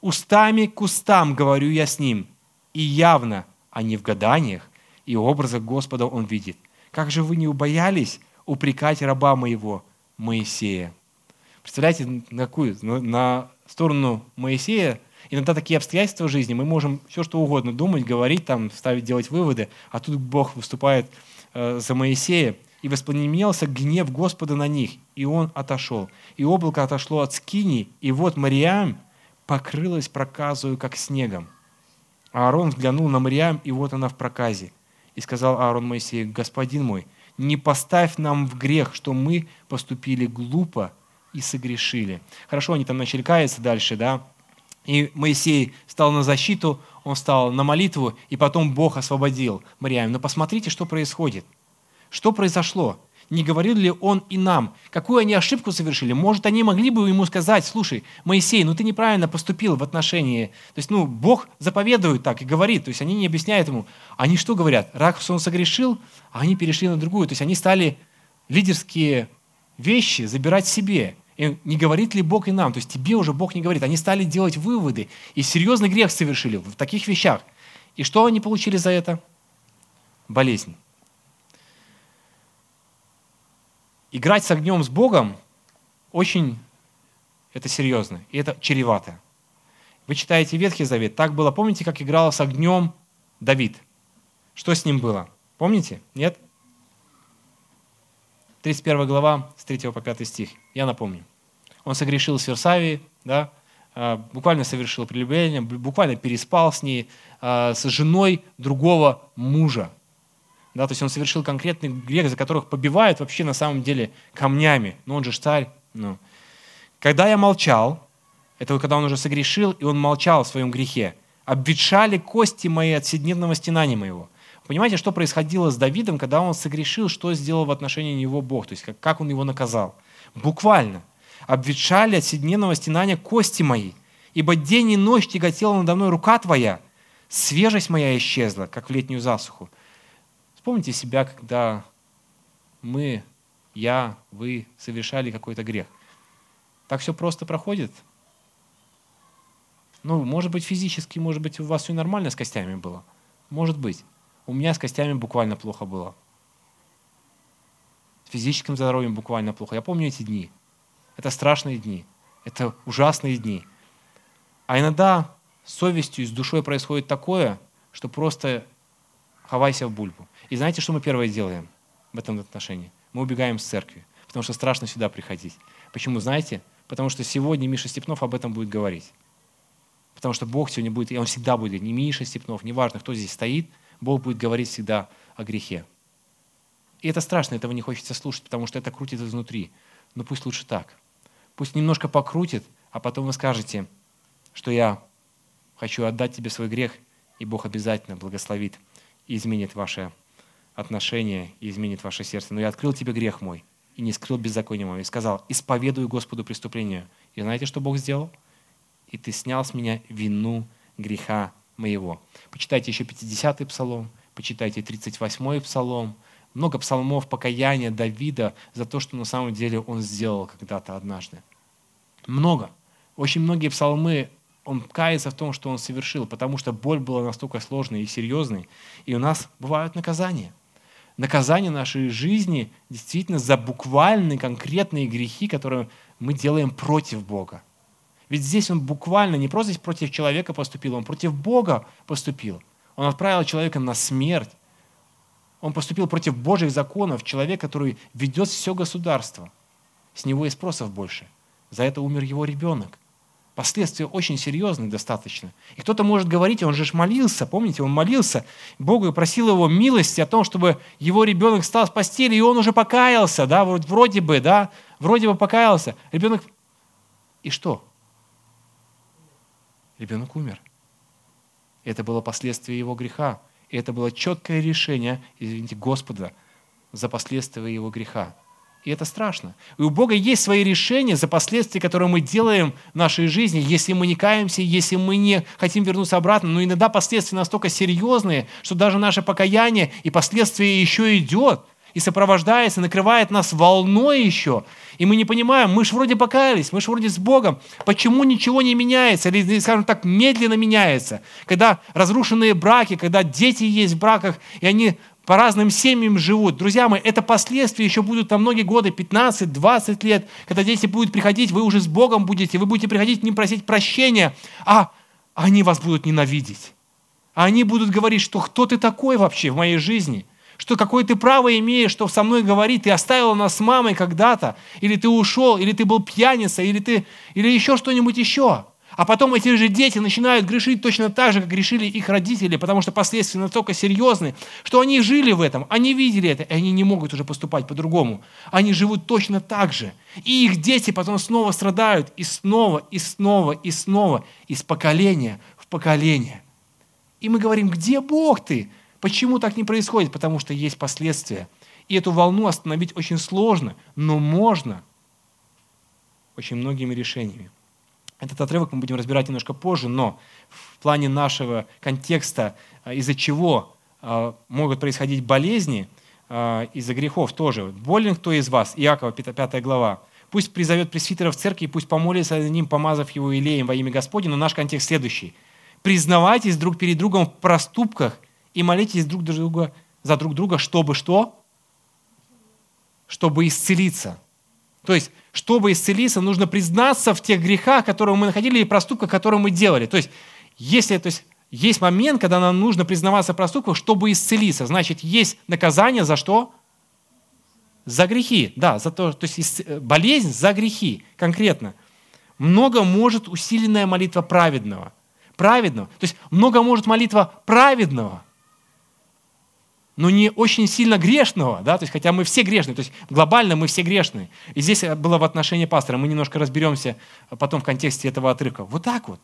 Устами к устам говорю я с ним, и явно а не в гаданиях и образах Господа он видит. Как же вы не убоялись упрекать раба моего Моисея?» Представляете, на какую? На сторону Моисея иногда такие обстоятельства в жизни, мы можем все что угодно думать, говорить, там, ставить, делать выводы, а тут Бог выступает за Моисея, и воспламенился гнев Господа на них, и он отошел. И облако отошло от скини, и вот Мариам покрылась проказою, как снегом. Аарон взглянул на Мариам, и вот она в проказе. И сказал Аарон Моисею, «Господин мой, не поставь нам в грех, что мы поступили глупо и согрешили». Хорошо, они там начали каяться дальше, да? И Моисей стал на защиту, он стал на молитву, и потом Бог освободил Мариам. Но посмотрите, что происходит – что произошло? Не говорил ли он и нам, какую они ошибку совершили? Может, они могли бы ему сказать, слушай, Моисей, ну ты неправильно поступил в отношении... То есть, ну, Бог заповедует так и говорит, то есть они не объясняют ему. Они что говорят? Раз он согрешил, а они перешли на другую. То есть они стали лидерские вещи забирать себе. И не говорит ли Бог и нам? То есть тебе уже Бог не говорит. Они стали делать выводы и серьезный грех совершили в таких вещах. И что они получили за это? Болезнь. играть с огнем с Богом очень это серьезно, и это чревато. Вы читаете Ветхий Завет, так было, помните, как играл с огнем Давид? Что с ним было? Помните? Нет? 31 глава, с 3 по 5 стих. Я напомню. Он согрешил с Версавией, да, а, буквально совершил прелюбодеяние, буквально переспал с ней, а, с женой другого мужа. Да, то есть он совершил конкретный грех, за которых побивают вообще на самом деле камнями. Но он же царь. Ну. Когда я молчал, это когда он уже согрешил, и он молчал в своем грехе, обветшали кости мои от седневного стенания моего. Понимаете, что происходило с Давидом, когда он согрешил, что сделал в отношении него Бог, то есть как, как он его наказал? Буквально. Обветшали от седневного стенания кости мои, ибо день и ночь тяготела надо мной рука твоя, свежесть моя исчезла, как в летнюю засуху. Вспомните себя, когда мы, я, вы совершали какой-то грех. Так все просто проходит? Ну, может быть, физически, может быть, у вас все нормально с костями было. Может быть. У меня с костями буквально плохо было. С физическим здоровьем буквально плохо. Я помню эти дни. Это страшные дни. Это ужасные дни. А иногда с совестью и с душой происходит такое, что просто хавайся в бульбу. И знаете, что мы первое делаем в этом отношении? Мы убегаем с церкви, потому что страшно сюда приходить. Почему, знаете? Потому что сегодня Миша Степнов об этом будет говорить. Потому что Бог сегодня будет, и Он всегда будет, не Миша Степнов, неважно, кто здесь стоит, Бог будет говорить всегда о грехе. И это страшно, этого не хочется слушать, потому что это крутит изнутри. Но пусть лучше так. Пусть немножко покрутит, а потом вы скажете, что я хочу отдать тебе свой грех, и Бог обязательно благословит и изменит ваше отношение и изменит ваше сердце. Но я открыл тебе грех мой и не скрыл беззаконие мое. И сказал, исповедую Господу преступление. И знаете, что Бог сделал? И ты снял с меня вину греха моего. Почитайте еще 50-й псалом, почитайте 38-й псалом. Много псалмов покаяния Давида за то, что на самом деле он сделал когда-то однажды. Много. Очень многие псалмы он кается в том, что он совершил, потому что боль была настолько сложной и серьезной. И у нас бывают наказания – наказание нашей жизни действительно за буквальные, конкретные грехи, которые мы делаем против Бога. Ведь здесь он буквально не просто против человека поступил, он против Бога поступил. Он отправил человека на смерть. Он поступил против Божьих законов, человек, который ведет все государство. С него и спросов больше. За это умер его ребенок. Последствия очень серьезные достаточно. И кто-то может говорить, он же молился, помните, он молился Богу и просил его милости о том, чтобы его ребенок встал с постели, и он уже покаялся, да, вроде бы, да, вроде бы покаялся. Ребенок... И что? Ребенок умер. Это было последствие его греха. И это было четкое решение, извините, Господа за последствия его греха. И это страшно. И у Бога есть свои решения за последствия, которые мы делаем в нашей жизни, если мы не каемся, если мы не хотим вернуться обратно. Но иногда последствия настолько серьезные, что даже наше покаяние и последствия еще идет. И сопровождается, накрывает нас волной еще. И мы не понимаем, мы же вроде покаялись, мы же вроде с Богом. Почему ничего не меняется? Или, скажем так, медленно меняется? Когда разрушенные браки, когда дети есть в браках, и они по разным семьям живут. Друзья мои, это последствия еще будут на многие годы, 15-20 лет, когда дети будут приходить, вы уже с Богом будете, вы будете приходить к ним просить прощения, а они вас будут ненавидеть. А они будут говорить, что кто ты такой вообще в моей жизни? Что какое ты право имеешь, что со мной говорить? Ты оставил нас с мамой когда-то, или ты ушел, или ты был пьяница, или, ты, или еще что-нибудь еще. А потом эти же дети начинают грешить точно так же, как грешили их родители, потому что последствия настолько серьезны, что они жили в этом, они видели это, и они не могут уже поступать по-другому. Они живут точно так же. И их дети потом снова страдают, и снова, и снова, и снова, из поколения в поколение. И мы говорим, где Бог ты? Почему так не происходит? Потому что есть последствия. И эту волну остановить очень сложно, но можно очень многими решениями. Этот отрывок мы будем разбирать немножко позже, но в плане нашего контекста, а, из-за чего а, могут происходить болезни, а, из-за грехов тоже. Болен кто из вас? Иакова, 5 глава. Пусть призовет пресвитера в церкви, пусть помолится за ним, помазав его илеем во имя Господне. Но наш контекст следующий. Признавайтесь друг перед другом в проступках и молитесь друг друга, за друг друга, чтобы что? Чтобы исцелиться. То есть чтобы исцелиться, нужно признаться в тех грехах, которые мы находили, и проступках, которые мы делали. То есть, если то есть, есть момент, когда нам нужно признаваться в проступках, чтобы исцелиться. Значит, есть наказание за что? За грехи. Да, за то, то есть э, болезнь за грехи конкретно. Много может усиленная молитва праведного. Праведного. То есть много может молитва праведного – но не очень сильно грешного, да, то есть, хотя мы все грешные, то есть глобально мы все грешные. И здесь было в отношении пастора, мы немножко разберемся потом в контексте этого отрывка. Вот так вот.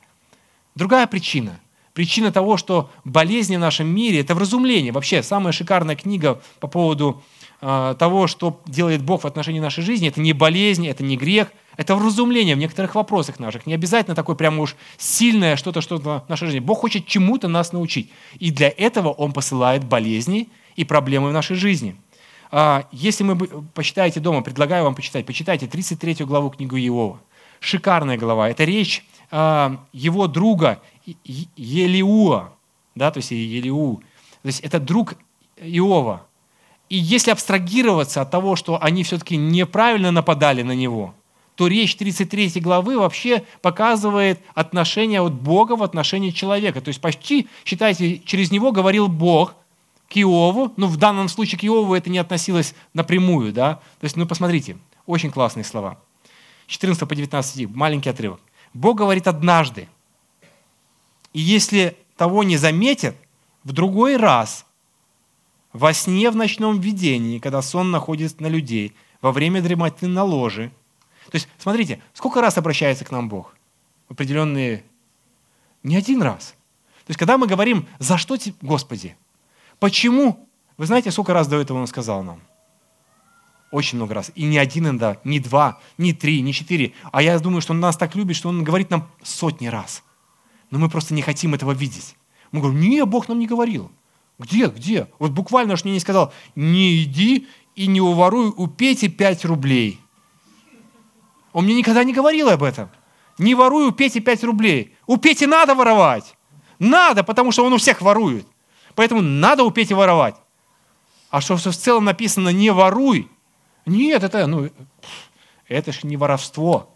Другая причина. Причина того, что болезни в нашем мире – это вразумление. Вообще, самая шикарная книга по поводу э, того, что делает Бог в отношении нашей жизни, это не болезнь, это не грех, это вразумление в некоторых вопросах наших. Не обязательно такое прямо уж сильное что-то, что-то в нашей жизни. Бог хочет чему-то нас научить. И для этого Он посылает болезни – и проблемы в нашей жизни. А, если вы почитаете дома, предлагаю вам почитать, почитайте 33 главу книгу Иова. Шикарная глава. Это речь а, его друга Елиуа, да, то есть Елиу. То есть это друг Иова. И если абстрагироваться от того, что они все-таки неправильно нападали на него, то речь 33 главы вообще показывает отношение от Бога в отношении человека. То есть почти, считайте, через него говорил Бог, к Иову, ну в данном случае к Иову это не относилось напрямую, да, то есть, ну посмотрите, очень классные слова. 14 по 19 стих, маленький отрывок. Бог говорит однажды, и если того не заметят, в другой раз, во сне в ночном видении, когда сон находится на людей, во время дремоты на ложе. То есть, смотрите, сколько раз обращается к нам Бог? Определенные... Не один раз. То есть, когда мы говорим, за что, Господи, Почему? Вы знаете, сколько раз до этого он сказал нам? Очень много раз. И не один иногда, не два, не три, не четыре. А я думаю, что он нас так любит, что он говорит нам сотни раз. Но мы просто не хотим этого видеть. Мы говорим, не, Бог нам не говорил. Где, где? Вот буквально что мне не сказал, не иди и не уворуй у Пети пять рублей. Он мне никогда не говорил об этом. Не воруй у Пети пять рублей. У Пети надо воровать. Надо, потому что он у всех ворует. Поэтому надо уметь воровать. А что в целом написано «не воруй», нет, это, ну, это же не воровство.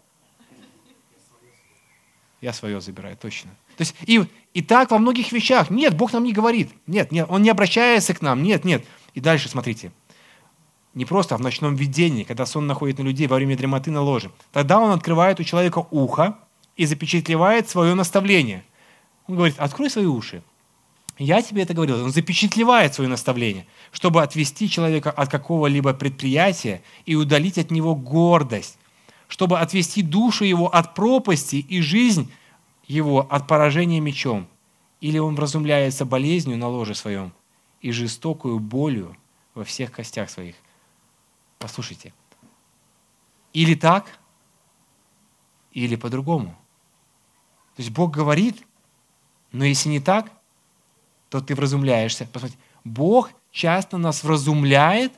Я свое забираю, точно. То есть и, и так во многих вещах. Нет, Бог нам не говорит. Нет, нет, Он не обращается к нам. Нет, нет. И дальше смотрите. Не просто а в ночном видении, когда сон находит на людей во время дремоты на ложе. Тогда Он открывает у человека ухо и запечатлевает свое наставление. Он говорит, открой свои уши. Я тебе это говорил. Он запечатлевает свое наставление, чтобы отвести человека от какого-либо предприятия и удалить от него гордость, чтобы отвести душу его от пропасти и жизнь его от поражения мечом. Или он вразумляется болезнью на ложе своем и жестокую болью во всех костях своих. Послушайте. Или так, или по-другому. То есть Бог говорит, но если не так, то ты вразумляешься. Посмотрите, Бог часто нас вразумляет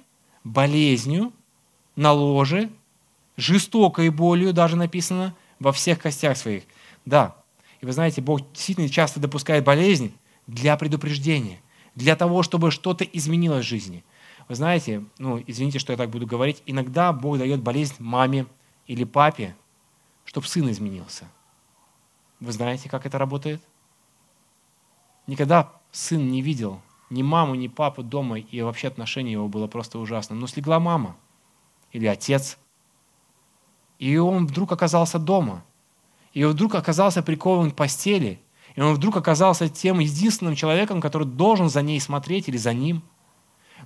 болезнью, на ложе, жестокой болью даже написано, во всех костях своих. Да, и вы знаете, Бог действительно часто допускает болезнь для предупреждения, для того, чтобы что-то изменилось в жизни. Вы знаете, ну, извините, что я так буду говорить, иногда Бог дает болезнь маме или папе, чтобы сын изменился. Вы знаете, как это работает? Никогда сын не видел ни маму, ни папу дома, и вообще отношение его было просто ужасным. Но слегла мама или отец, и он вдруг оказался дома, и он вдруг оказался прикован к постели, и он вдруг оказался тем единственным человеком, который должен за ней смотреть или за ним.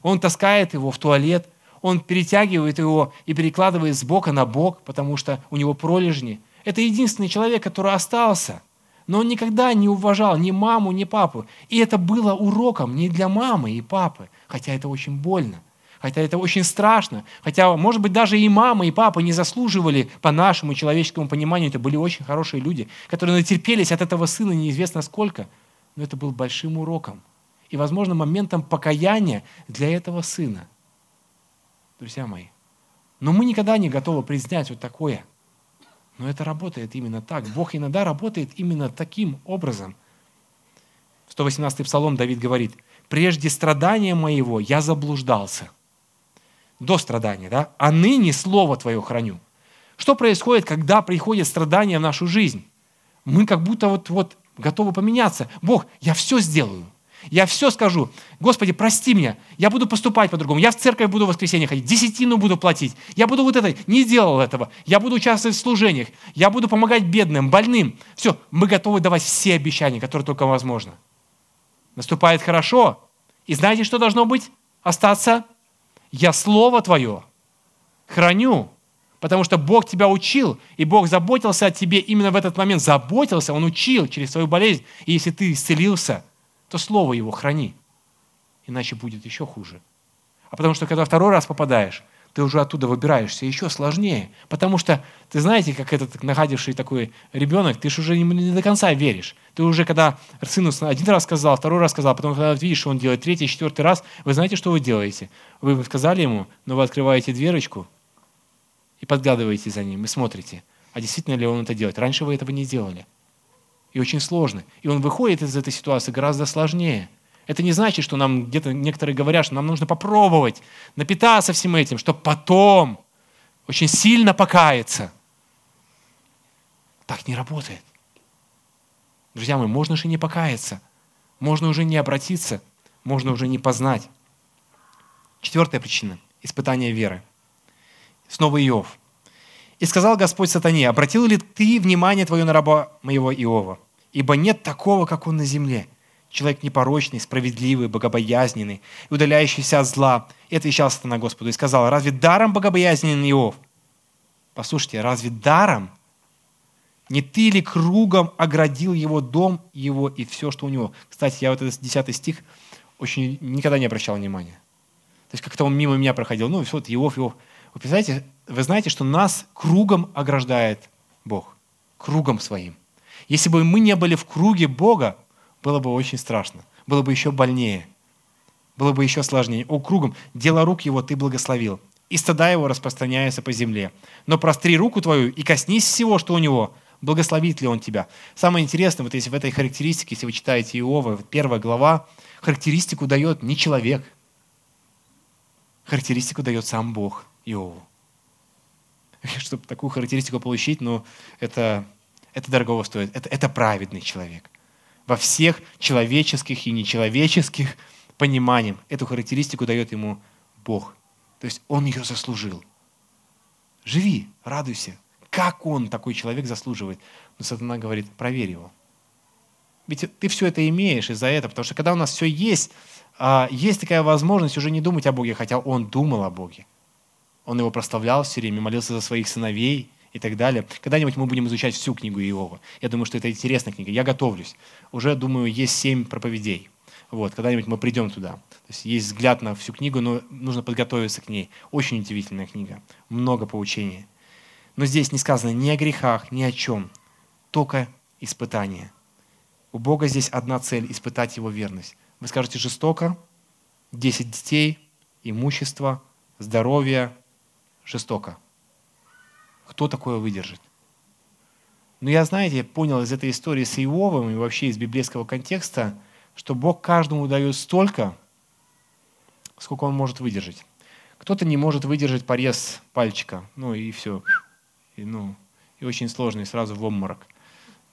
Он таскает его в туалет, он перетягивает его и перекладывает с бока на бок, потому что у него пролежни. Это единственный человек, который остался – но он никогда не уважал ни маму, ни папу. И это было уроком не для мамы и папы, хотя это очень больно, хотя это очень страшно, хотя, может быть, даже и мама, и папа не заслуживали по нашему человеческому пониманию, это были очень хорошие люди, которые натерпелись от этого сына неизвестно сколько, но это был большим уроком и, возможно, моментом покаяния для этого сына. Друзья мои, но мы никогда не готовы признать вот такое – но это работает именно так. Бог иногда работает именно таким образом. 118-й псалом Давид говорит, «Прежде страдания моего я заблуждался». До страдания, да? «А ныне Слово Твое храню». Что происходит, когда приходят страдания в нашу жизнь? Мы как будто вот, вот готовы поменяться. Бог, я все сделаю. Я все скажу. Господи, прости меня. Я буду поступать по-другому. Я в церковь буду в воскресенье ходить. Десятину буду платить. Я буду вот это. Не делал этого. Я буду участвовать в служениях. Я буду помогать бедным, больным. Все. Мы готовы давать все обещания, которые только возможно. Наступает хорошо. И знаете, что должно быть? Остаться. Я Слово Твое храню. Потому что Бог тебя учил, и Бог заботился о тебе именно в этот момент. Заботился, Он учил через свою болезнь. И если ты исцелился – то слово его храни. Иначе будет еще хуже. А потому что, когда второй раз попадаешь, ты уже оттуда выбираешься еще сложнее. Потому что, ты знаете, как этот находивший такой ребенок, ты же уже не до конца веришь. Ты уже, когда сыну один раз сказал, второй раз сказал, потом, когда видишь, что он делает третий, четвертый раз, вы знаете, что вы делаете? Вы сказали ему, но вы открываете дверочку и подглядываете за ним, и смотрите, а действительно ли он это делает. Раньше вы этого не делали и очень сложно. И он выходит из этой ситуации гораздо сложнее. Это не значит, что нам где-то некоторые говорят, что нам нужно попробовать напитаться всем этим, чтобы потом очень сильно покаяться. Так не работает. Друзья мои, можно же не покаяться, можно уже не обратиться, можно уже не познать. Четвертая причина – испытание веры. Снова Иов. И сказал Господь сатане, обратил ли ты внимание твое на раба моего Иова? Ибо нет такого, как он на земле. Человек непорочный, справедливый, богобоязненный, и удаляющийся от зла. И отвечал сатана Господу и сказал, разве даром богобоязненный Иов? Послушайте, разве даром? Не ты ли кругом оградил его дом, его и все, что у него? Кстати, я вот этот 10 стих очень никогда не обращал внимания. То есть как-то он мимо меня проходил. Ну, все, вот Иов, Иов. Вы представляете, вы знаете, что нас кругом ограждает Бог. Кругом своим. Если бы мы не были в круге Бога, было бы очень страшно. Было бы еще больнее. Было бы еще сложнее. О, кругом, дело рук его ты благословил. И стада его распространяются по земле. Но простри руку твою и коснись всего, что у него. Благословит ли он тебя? Самое интересное, вот если в этой характеристике, если вы читаете Иова, первая глава, характеристику дает не человек. Характеристику дает сам Бог Иову. чтобы такую характеристику получить, ну, это, это дорого стоит. Это, это праведный человек. Во всех человеческих и нечеловеческих пониманиях эту характеристику дает ему Бог. То есть он ее заслужил. Живи, радуйся. Как он, такой человек, заслуживает? Но сатана говорит, проверь его. Ведь ты все это имеешь из-за этого, потому что когда у нас все есть, а, есть такая возможность уже не думать о Боге, хотя он думал о Боге. Он его прославлял все время, молился за своих сыновей и так далее. Когда-нибудь мы будем изучать всю книгу Иова. Я думаю, что это интересная книга. Я готовлюсь. Уже, думаю, есть семь проповедей. Вот, когда-нибудь мы придем туда. То есть есть взгляд на всю книгу, но нужно подготовиться к ней. Очень удивительная книга. Много поучения. Но здесь не сказано ни о грехах, ни о чем. Только испытание. У Бога здесь одна цель – испытать Его верность. Вы скажете, жестоко, 10 детей, имущество – здоровья жестоко. Кто такое выдержит? Но я, знаете, понял из этой истории с Иовом и вообще из библейского контекста, что Бог каждому дает столько, сколько он может выдержать. Кто-то не может выдержать порез пальчика, ну и все. И, ну, и очень сложный, сразу в обморок.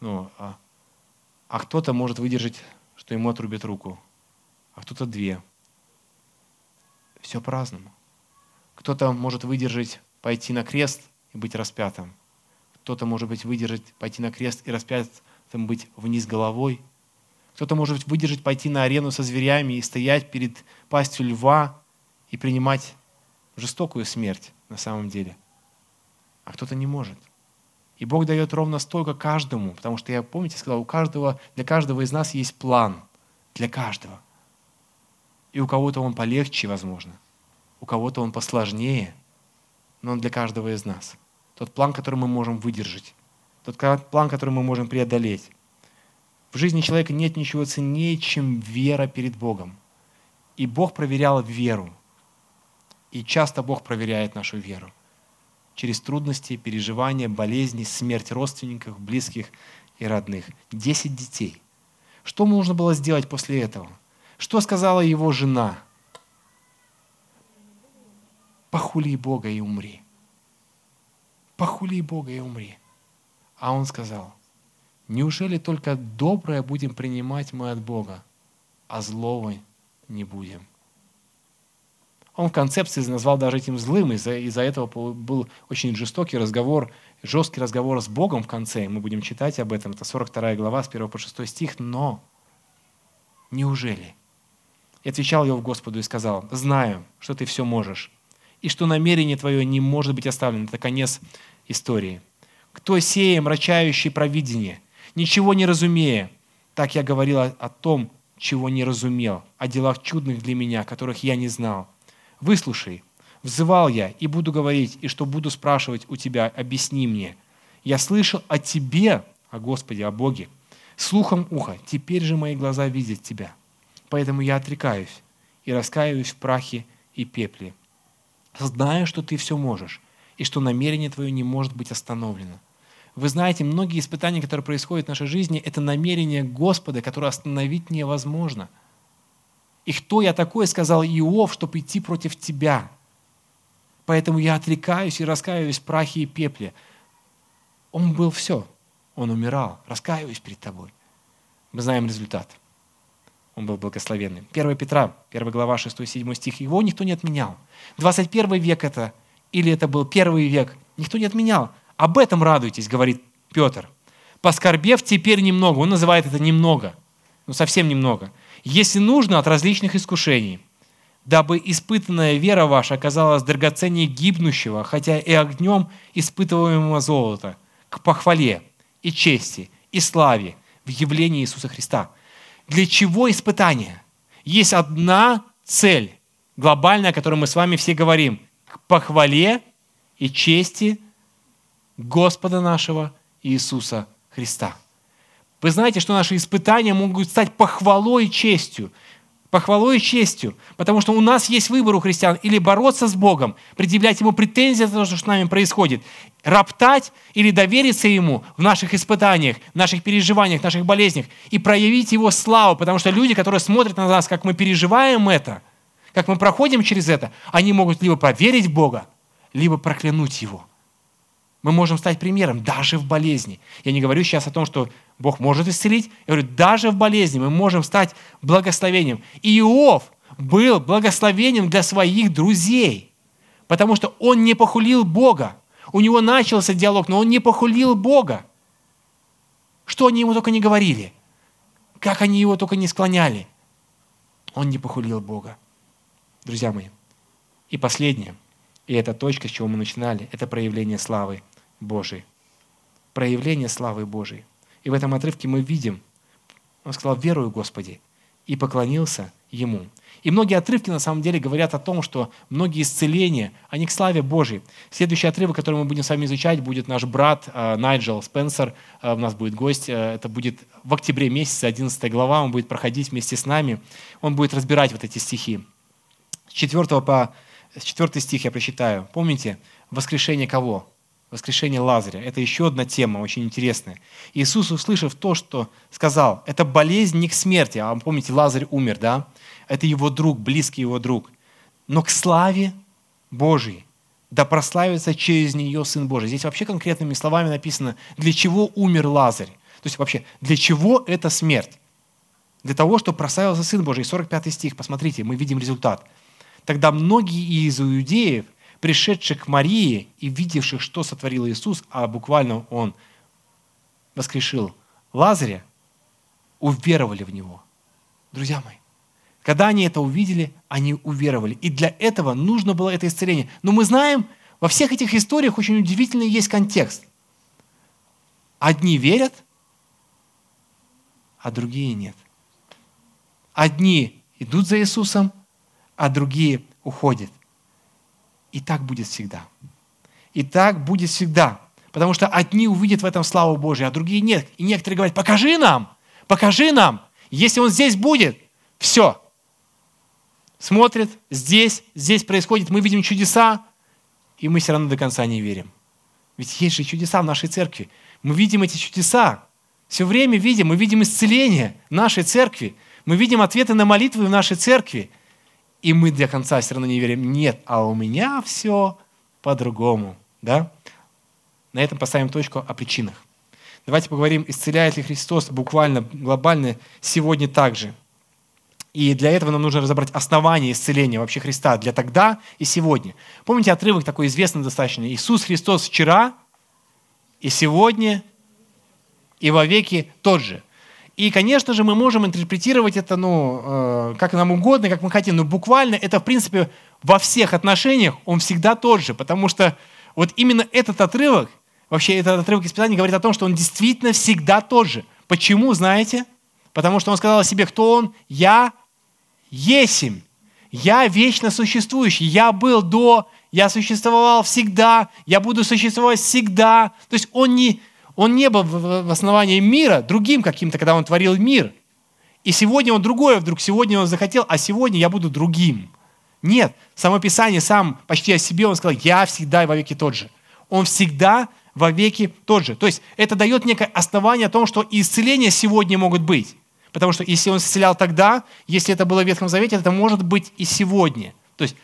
Ну, а, а кто-то может выдержать, что ему отрубят руку, а кто-то две. Все по-разному. Кто-то может выдержать пойти на крест и быть распятым. Кто-то может быть выдержать пойти на крест и распятым быть вниз головой. Кто-то может выдержать пойти на арену со зверями и стоять перед пастью льва и принимать жестокую смерть на самом деле. А кто-то не может. И Бог дает ровно столько каждому, потому что я, помните, сказал, у каждого, для каждого из нас есть план. Для каждого. И у кого-то он полегче, возможно. У кого-то он посложнее. Но он для каждого из нас. Тот план, который мы можем выдержать. Тот план, который мы можем преодолеть. В жизни человека нет ничего ценнее, чем вера перед Богом. И Бог проверял веру. И часто Бог проверяет нашу веру. Через трудности, переживания, болезни, смерть родственников, близких и родных. Десять детей. Что нужно было сделать после этого? Что сказала его жена? Похули Бога и умри. Похули Бога и умри. А он сказал, неужели только доброе будем принимать мы от Бога, а злого не будем? Он в концепции назвал даже этим злым, из-за из этого был очень жестокий разговор, жесткий разговор с Богом в конце. Мы будем читать об этом, это 42 глава, с 1 по 6 стих. Но неужели? И отвечал Иов Господу и сказал, знаю, что ты все можешь, и что намерение твое не может быть оставлено. Это конец истории. Кто сея, мрачающий провидение, ничего не разумея, так я говорил о, том, чего не разумел, о делах чудных для меня, которых я не знал. Выслушай, взывал я и буду говорить, и что буду спрашивать у тебя, объясни мне. Я слышал о тебе, о Господе, о Боге, слухом уха, теперь же мои глаза видят тебя. Поэтому я отрекаюсь и раскаиваюсь в прахе и пепле, зная, что ты все можешь, и что намерение твое не может быть остановлено. Вы знаете, многие испытания, которые происходят в нашей жизни, это намерение Господа, которое остановить невозможно – и кто я такой, сказал Иов, чтобы идти против тебя? Поэтому я отрекаюсь и раскаиваюсь в прахе и пепле. Он был все. Он умирал. Раскаиваюсь перед тобой. Мы знаем результат. Он был благословенным. 1 Петра, 1 глава, 6-7 стих. Его никто не отменял. 21 век это, или это был первый век, никто не отменял. Об этом радуйтесь, говорит Петр. Поскорбев теперь немного. Он называет это немного. Ну, совсем немного если нужно, от различных искушений, дабы испытанная вера ваша оказалась драгоценнее гибнущего, хотя и огнем испытываемого золота, к похвале и чести и славе в явлении Иисуса Христа. Для чего испытание? Есть одна цель, глобальная, о которой мы с вами все говорим, к похвале и чести Господа нашего Иисуса Христа. Вы знаете, что наши испытания могут стать похвалой и честью. Похвалой и честью. Потому что у нас есть выбор у христиан. Или бороться с Богом, предъявлять Ему претензии за то, что с нами происходит. Роптать или довериться Ему в наших испытаниях, в наших переживаниях, в наших болезнях. И проявить Его славу. Потому что люди, которые смотрят на нас, как мы переживаем это, как мы проходим через это, они могут либо поверить в Бога, либо проклянуть Его. Мы можем стать примером даже в болезни. Я не говорю сейчас о том, что Бог может исцелить. Я говорю, даже в болезни мы можем стать благословением. И Иов был благословением для своих друзей, потому что он не похулил Бога. У него начался диалог, но он не похулил Бога. Что они ему только не говорили, как они его только не склоняли. Он не похулил Бога. Друзья мои, и последнее, и это точка, с чего мы начинали, это проявление славы Божией. Проявление славы Божией. И в этом отрывке мы видим, он сказал, верую Господи, и поклонился Ему. И многие отрывки на самом деле говорят о том, что многие исцеления, они к славе Божьей. Следующий отрывок, который мы будем с вами изучать, будет наш брат э, Найджел Спенсер. Э, у нас будет гость. Э, это будет в октябре месяце, 11 глава. Он будет проходить вместе с нами. Он будет разбирать вот эти стихи. С 4 по четвертый стих я прочитаю. Помните, воскрешение кого? Воскрешение Лазаря. Это еще одна тема, очень интересная. Иисус, услышав то, что сказал, это болезнь не к смерти, а помните, Лазарь умер, да? Это его друг, близкий его друг. Но к славе Божьей. Да прославится через нее Сын Божий. Здесь вообще конкретными словами написано, для чего умер Лазарь. То есть вообще, для чего эта смерть? Для того, чтобы прославился Сын Божий. 45 стих, посмотрите, мы видим результат. Тогда многие из иудеев, пришедших к Марии и видевших, что сотворил Иисус, а буквально Он воскрешил Лазаря, уверовали в Него. Друзья мои, когда они это увидели, они уверовали. И для этого нужно было это исцеление. Но мы знаем, во всех этих историях очень удивительный есть контекст. Одни верят, а другие нет. Одни идут за Иисусом, а другие уходят. И так будет всегда. И так будет всегда. Потому что одни увидят в этом славу Божию, а другие нет. И некоторые говорят, покажи нам, покажи нам. Если он здесь будет, все. Смотрит, здесь, здесь происходит, мы видим чудеса, и мы все равно до конца не верим. Ведь есть же чудеса в нашей церкви. Мы видим эти чудеса. Все время видим, мы видим исцеление нашей церкви. Мы видим ответы на молитвы в нашей церкви. И мы до конца все равно не верим. Нет, а у меня все по-другому. Да? На этом поставим точку о причинах. Давайте поговорим, исцеляет ли Христос буквально, глобально сегодня также. И для этого нам нужно разобрать основание исцеления вообще Христа для тогда и сегодня. Помните отрывок такой известный достаточно? Иисус Христос вчера и сегодня и вовеки тот же. И, конечно же, мы можем интерпретировать это, ну, э, как нам угодно, как мы хотим, но буквально это, в принципе, во всех отношениях он всегда тот же, потому что вот именно этот отрывок, вообще этот отрывок из Писания говорит о том, что он действительно всегда тот же. Почему, знаете? Потому что он сказал о себе, кто он? Я есим. Я вечно существующий. Я был до, я существовал всегда, я буду существовать всегда. То есть он не, он не был в основании мира другим каким-то, когда он творил мир. И сегодня он другое вдруг, сегодня он захотел, а сегодня я буду другим. Нет, само Писание сам почти о себе, он сказал, я всегда и вовеки тот же. Он всегда вовеки тот же. То есть это дает некое основание о том, что исцеления сегодня могут быть. Потому что если он исцелял тогда, если это было в Ветхом Завете, это может быть и сегодня. То есть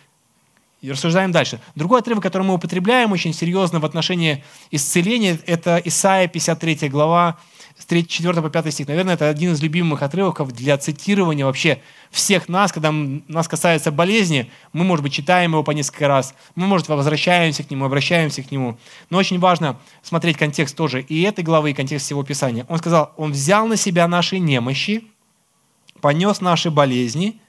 и рассуждаем дальше. Другой отрывок, который мы употребляем очень серьезно в отношении исцеления, это Исаия 53 глава, с 4 по 5 стих. Наверное, это один из любимых отрывков для цитирования вообще всех нас, когда нас касается болезни, мы, может быть, читаем его по несколько раз, мы, может, возвращаемся к нему, обращаемся к нему. Но очень важно смотреть контекст тоже и этой главы, и контекст всего Писания. Он сказал, он взял на себя наши немощи, понес наши болезни,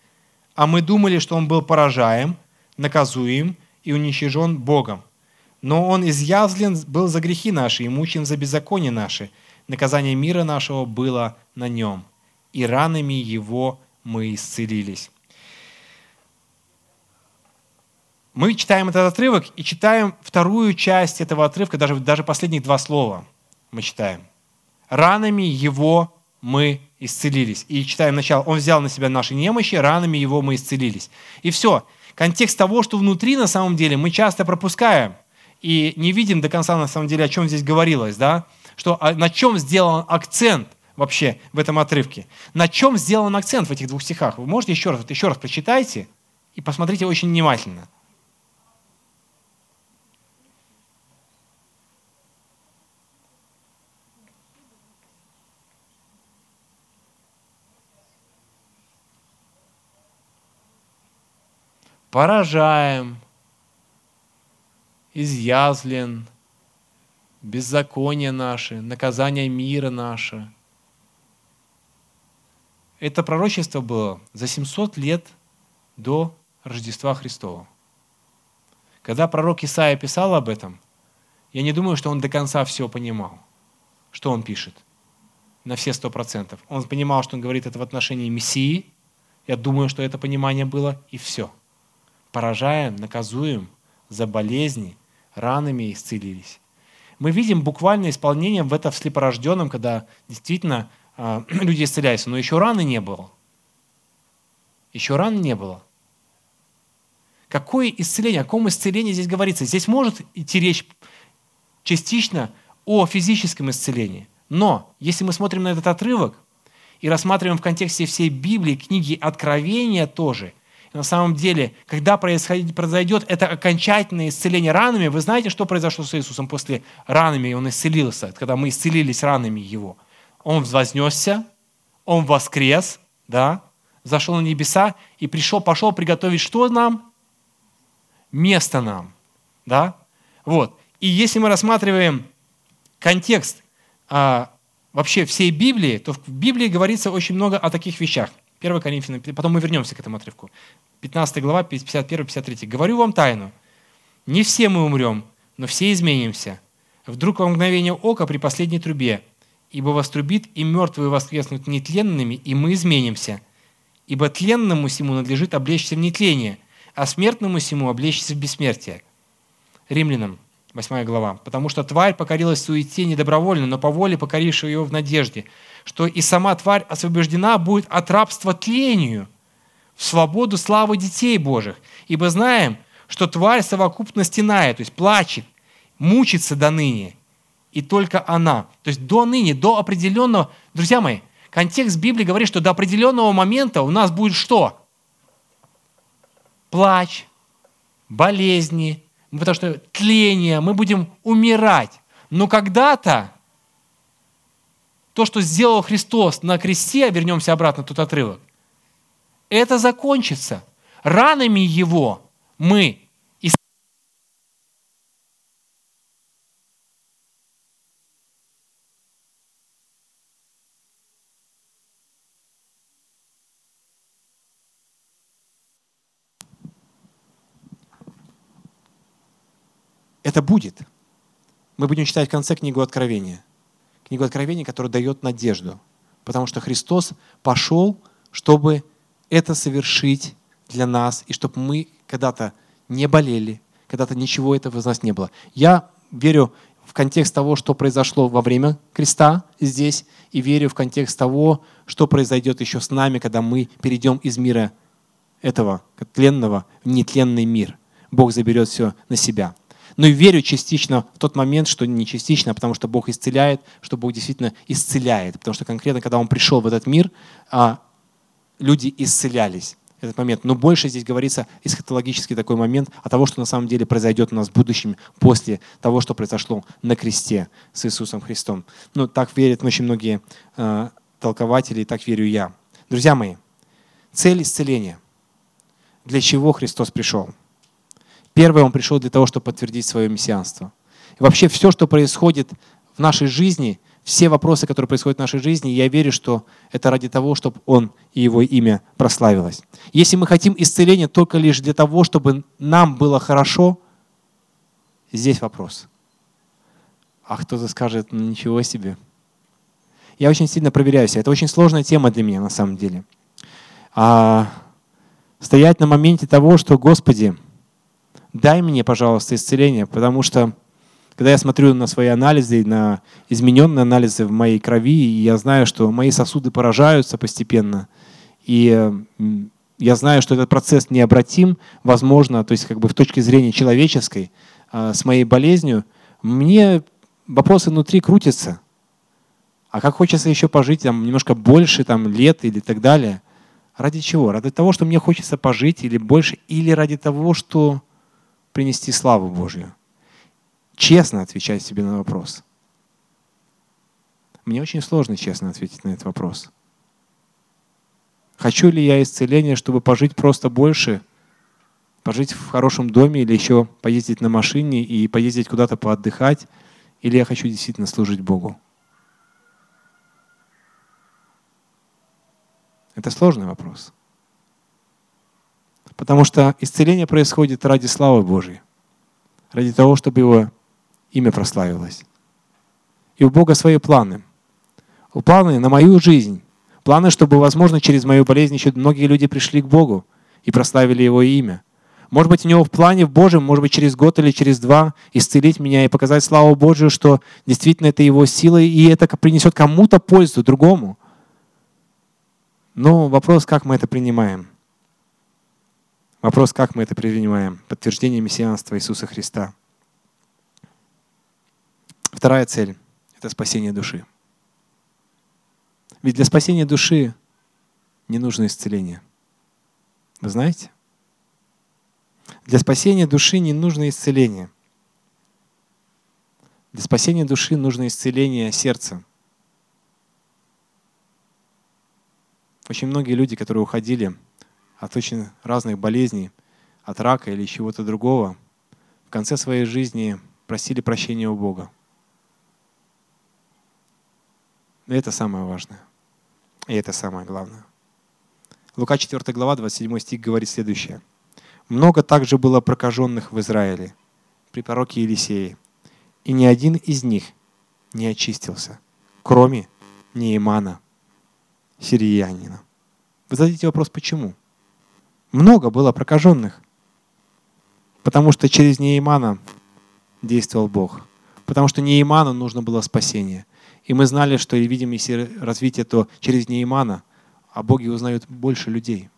а мы думали, что он был поражаем, наказуем и уничижен Богом. Но он изъявлен был за грехи наши и мучен за беззаконие наши. Наказание мира нашего было на нем, и ранами его мы исцелились. Мы читаем этот отрывок и читаем вторую часть этого отрывка, даже, даже последних два слова мы читаем. Ранами его мы исцелились. И читаем начало. Он взял на себя наши немощи, ранами его мы исцелились. И все контекст того, что внутри на самом деле мы часто пропускаем и не видим до конца на самом деле, о чем здесь говорилось, да? что, а, на чем сделан акцент вообще в этом отрывке. На чем сделан акцент в этих двух стихах? Вы можете еще раз, еще раз прочитайте и посмотрите очень внимательно. Поражаем, изъязлен, беззаконие наше, наказание мира наше. Это пророчество было за 700 лет до Рождества Христова. Когда пророк Исаия писал об этом, я не думаю, что он до конца все понимал, что он пишет на все сто процентов. Он понимал, что он говорит это в отношении Мессии. Я думаю, что это понимание было, и все – поражаем, наказуем за болезни, ранами исцелились. Мы видим буквально исполнение в этом слепорожденном, когда действительно э, люди исцеляются, но еще раны не было. Еще ран не было. Какое исцеление? О каком исцелении здесь говорится? Здесь может идти речь частично о физическом исцелении. Но если мы смотрим на этот отрывок и рассматриваем в контексте всей Библии, книги Откровения тоже, на самом деле, когда произойдет это окончательное исцеление ранами, вы знаете, что произошло с Иисусом после ранами, он исцелился, когда мы исцелились ранами Его. Он вознесся, Он воскрес, да, зашел на небеса и пришел, пошел приготовить что нам? Место нам, да? Вот. И если мы рассматриваем контекст а, вообще всей Библии, то в Библии говорится очень много о таких вещах. 1 Коринфянам, потом мы вернемся к этому отрывку. 15 глава, 51-53. «Говорю вам тайну. Не все мы умрем, но все изменимся. Вдруг во мгновение ока при последней трубе, ибо вострубит, и мертвые воскреснут нетленными, и мы изменимся. Ибо тленному сему надлежит облечься в нетление, а смертному сему облечься в бессмертие». Римлянам 8 глава. «Потому что тварь покорилась суете недобровольно, но по воле покорившего ее в надежде, что и сама тварь освобождена будет от рабства тлению в свободу славы детей Божьих. Ибо знаем, что тварь совокупно стенает, то есть плачет, мучится до ныне, и только она. То есть до ныне, до определенного... Друзья мои, контекст Библии говорит, что до определенного момента у нас будет что? Плач, болезни, потому что тление, мы будем умирать. Но когда-то то, что сделал Христос на кресте, вернемся обратно в тот отрывок, это закончится. Ранами Его мы это будет. Мы будем читать в конце книгу Откровения. Книгу Откровения, которая дает надежду. Потому что Христос пошел, чтобы это совершить для нас, и чтобы мы когда-то не болели, когда-то ничего этого из нас не было. Я верю в контекст того, что произошло во время креста здесь, и верю в контекст того, что произойдет еще с нами, когда мы перейдем из мира этого тленного в нетленный мир. Бог заберет все на себя но и верю частично в тот момент, что не частично, а потому что Бог исцеляет, что Бог действительно исцеляет. Потому что конкретно, когда Он пришел в этот мир, а, люди исцелялись этот момент. Но больше здесь говорится эсхатологический такой момент о того, что на самом деле произойдет у нас в будущем после того, что произошло на кресте с Иисусом Христом. Ну, так верят очень многие э, толкователи, и так верю я. Друзья мои, цель исцеления. Для чего Христос пришел? Первое, он пришел для того, чтобы подтвердить свое мессианство. И вообще все, что происходит в нашей жизни, все вопросы, которые происходят в нашей жизни, я верю, что это ради того, чтобы Он и Его имя прославилось. Если мы хотим исцеления только лишь для того, чтобы нам было хорошо, здесь вопрос. А кто-то скажет, ну ничего себе. Я очень сильно проверяю себя. Это очень сложная тема для меня на самом деле. А стоять на моменте того, что, Господи, дай мне, пожалуйста, исцеление, потому что когда я смотрю на свои анализы, на измененные анализы в моей крови, я знаю, что мои сосуды поражаются постепенно, и я знаю, что этот процесс необратим, возможно, то есть как бы в точке зрения человеческой, а, с моей болезнью, мне вопросы внутри крутятся. А как хочется еще пожить там, немножко больше там, лет или так далее? Ради чего? Ради того, что мне хочется пожить или больше, или ради того, что принести славу Божью? Честно отвечать себе на вопрос. Мне очень сложно честно ответить на этот вопрос. Хочу ли я исцеления, чтобы пожить просто больше, пожить в хорошем доме или еще поездить на машине и поездить куда-то поотдыхать, или я хочу действительно служить Богу? Это сложный вопрос. Потому что исцеление происходит ради славы Божьей, ради того, чтобы Его имя прославилось. И у Бога свои планы. У планы на мою жизнь. Планы, чтобы, возможно, через мою болезнь еще многие люди пришли к Богу и прославили Его имя. Может быть, у него в плане в Божьем, может быть, через год или через два исцелить меня и показать славу Божию, что действительно это его сила, и это принесет кому-то пользу, другому. Но вопрос, как мы это принимаем. Вопрос, как мы это принимаем? Подтверждение мессианства Иисуса Христа. Вторая цель — это спасение души. Ведь для спасения души не нужно исцеление. Вы знаете? Для спасения души не нужно исцеление. Для спасения души нужно исцеление сердца. Очень многие люди, которые уходили от очень разных болезней, от рака или чего-то другого, в конце своей жизни просили прощения у Бога. И это самое важное. И это самое главное. Лука 4 глава, 27 стих говорит следующее. «Много также было прокаженных в Израиле при пророке Елисее, и ни один из них не очистился, кроме Неимана, сириянина». Вы зададите вопрос, почему? Много было прокаженных, потому что через Неимана действовал Бог, потому что Неиману нужно было спасение – и мы знали, что, и видим, если развитие, то через Неймана о Боге узнают больше людей.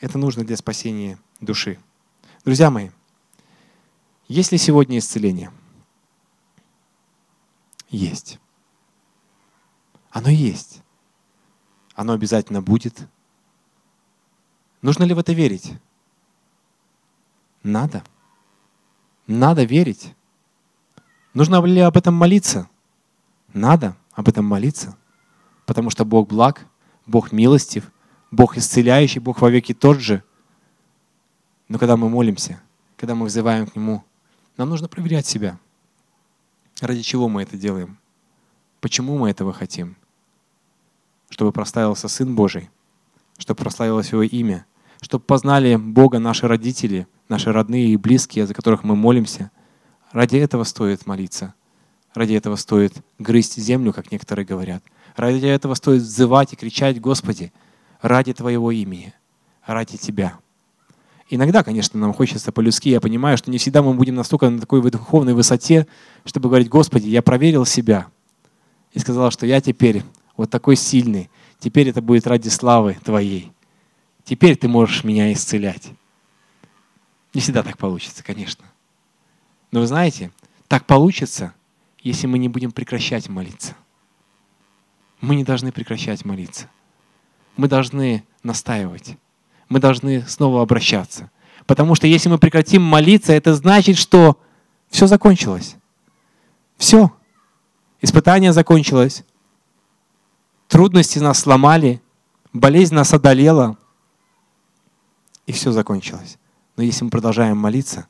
Это нужно для спасения души. Друзья мои, есть ли сегодня исцеление? Есть. Оно есть. Оно обязательно будет. Нужно ли в это верить? Надо. Надо верить. Нужно ли об этом молиться? Надо об этом молиться, потому что Бог благ, Бог милостив, Бог исцеляющий, Бог вовеки тот же. Но когда мы молимся, когда мы взываем к Нему, нам нужно проверять себя. Ради чего мы это делаем? Почему мы этого хотим? Чтобы прославился Сын Божий, чтобы прославилось Его имя, чтобы познали Бога наши родители, наши родные и близкие, за которых мы молимся. Ради этого стоит молиться – Ради этого стоит грызть землю, как некоторые говорят. Ради этого стоит взывать и кричать, Господи, ради Твоего имени, ради Тебя. Иногда, конечно, нам хочется по-людски, я понимаю, что не всегда мы будем настолько на такой духовной высоте, чтобы говорить, Господи, я проверил себя и сказал, что я теперь вот такой сильный, теперь это будет ради славы Твоей. Теперь Ты можешь меня исцелять. Не всегда так получится, конечно. Но вы знаете, так получится – если мы не будем прекращать молиться. Мы не должны прекращать молиться. Мы должны настаивать. Мы должны снова обращаться. Потому что если мы прекратим молиться, это значит, что все закончилось. Все. Испытание закончилось. Трудности нас сломали. Болезнь нас одолела. И все закончилось. Но если мы продолжаем молиться,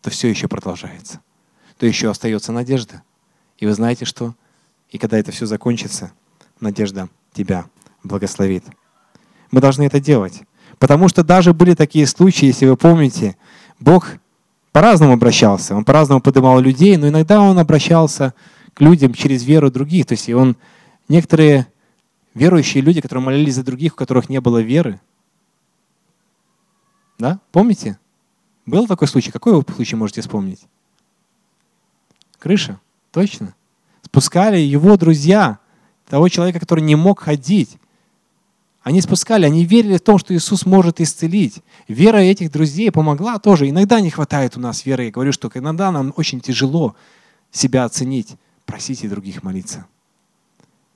то все еще продолжается. То еще остается надежда. И вы знаете что? И когда это все закончится, надежда тебя благословит. Мы должны это делать. Потому что даже были такие случаи, если вы помните, Бог по-разному обращался. Он по-разному поднимал людей, но иногда Он обращался к людям через веру других. То есть и он, некоторые верующие люди, которые молились за других, у которых не было веры. Да? Помните? Был такой случай? Какой вы случай можете вспомнить? Крыша. Точно. Спускали его друзья, того человека, который не мог ходить. Они спускали, они верили в том, что Иисус может исцелить. Вера этих друзей помогла тоже. Иногда не хватает у нас веры. Я говорю, что иногда нам очень тяжело себя оценить. Просите других молиться.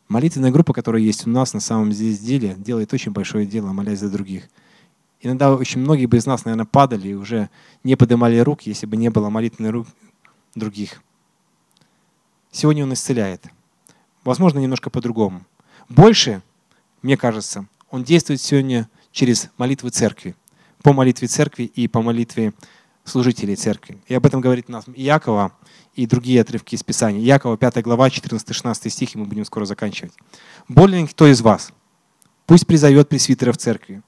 Молитвенная группа, которая есть у нас на самом деле, делает очень большое дело, молясь за других. Иногда очень многие бы из нас, наверное, падали и уже не поднимали рук, если бы не было молитвенных рук других. Сегодня Он исцеляет. Возможно, немножко по-другому. Больше, мне кажется, Он действует сегодня через молитвы церкви. По молитве церкви и по молитве служителей церкви. И об этом говорит нас Иакова и другие отрывки из Писания. Иакова, 5 глава, 14-16 стих, и мы будем скоро заканчивать. «Болен кто из вас? Пусть призовет пресвитера в церкви,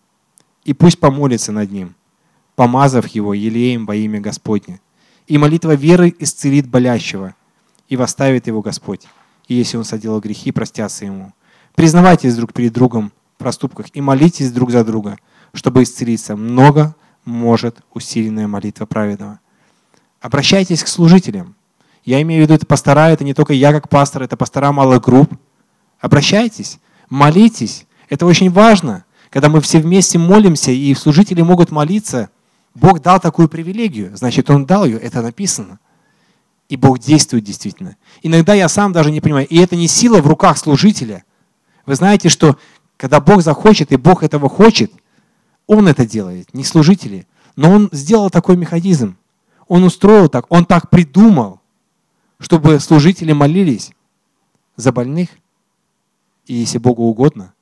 и пусть помолится над ним, помазав его елеем во имя Господне. И молитва веры исцелит болящего, и восставит его Господь. И если он соделал грехи, простятся ему. Признавайтесь друг перед другом в проступках и молитесь друг за друга, чтобы исцелиться. Много может усиленная молитва праведного. Обращайтесь к служителям. Я имею в виду, это пастора, это не только я как пастор, это пастора малых групп. Обращайтесь, молитесь. Это очень важно. Когда мы все вместе молимся, и служители могут молиться, Бог дал такую привилегию, значит, Он дал ее, это написано. И Бог действует действительно. Иногда я сам даже не понимаю. И это не сила в руках служителя. Вы знаете, что когда Бог захочет, и Бог этого хочет, Он это делает, не служители. Но Он сделал такой механизм. Он устроил так, Он так придумал, чтобы служители молились за больных. И если Богу угодно,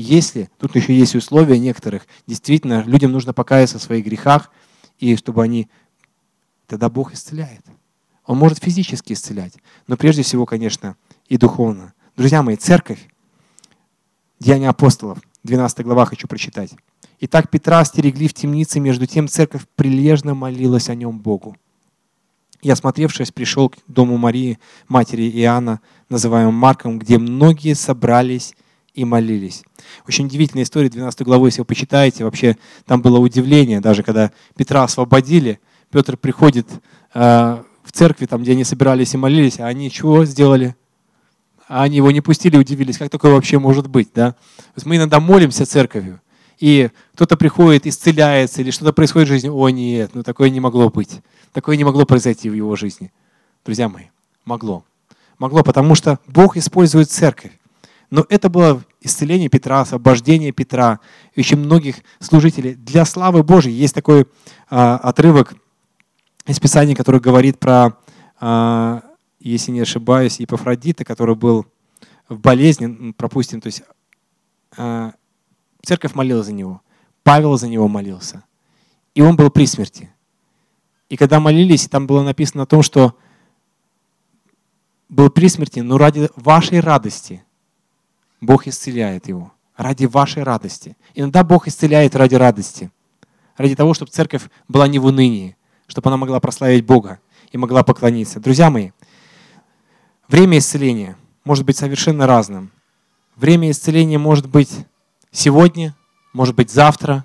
если, тут еще есть условия некоторых, действительно, людям нужно покаяться в своих грехах, и чтобы они, тогда Бог исцеляет. Он может физически исцелять, но прежде всего, конечно, и духовно. Друзья мои, церковь, Деяния апостолов, 12 глава хочу прочитать. Итак, Петра стерегли в темнице, между тем церковь прилежно молилась о нем Богу. И, осмотревшись, пришел к дому Марии, матери Иоанна, называемым Марком, где многие собрались и молились. Очень удивительная история, 12 главу, если вы почитаете, вообще там было удивление, даже когда Петра освободили, Петр приходит э, в церкви, там, где они собирались и молились, а они чего сделали? А они его не пустили, удивились, как такое вообще может быть, да? То есть мы иногда молимся церковью, и кто-то приходит, исцеляется, или что-то происходит в жизни, о нет, ну такое не могло быть. Такое не могло произойти в его жизни. Друзья мои, могло. Могло, потому что Бог использует церковь. Но это было исцеление Петра, освобождение Петра и очень многих служителей. Для славы Божьей есть такой а, отрывок из Писания, который говорит про, а, если не ошибаюсь, Епафродита, который был в болезни, пропустим, то есть а, церковь молилась за него, Павел за него молился, и он был при смерти. И когда молились, там было написано о том, что был при смерти, но ради вашей радости Бог исцеляет его. Ради вашей радости. Иногда Бог исцеляет ради радости. Ради того, чтобы церковь была не в унынии, чтобы она могла прославить Бога и могла поклониться. Друзья мои, время исцеления может быть совершенно разным. Время исцеления может быть сегодня, может быть завтра,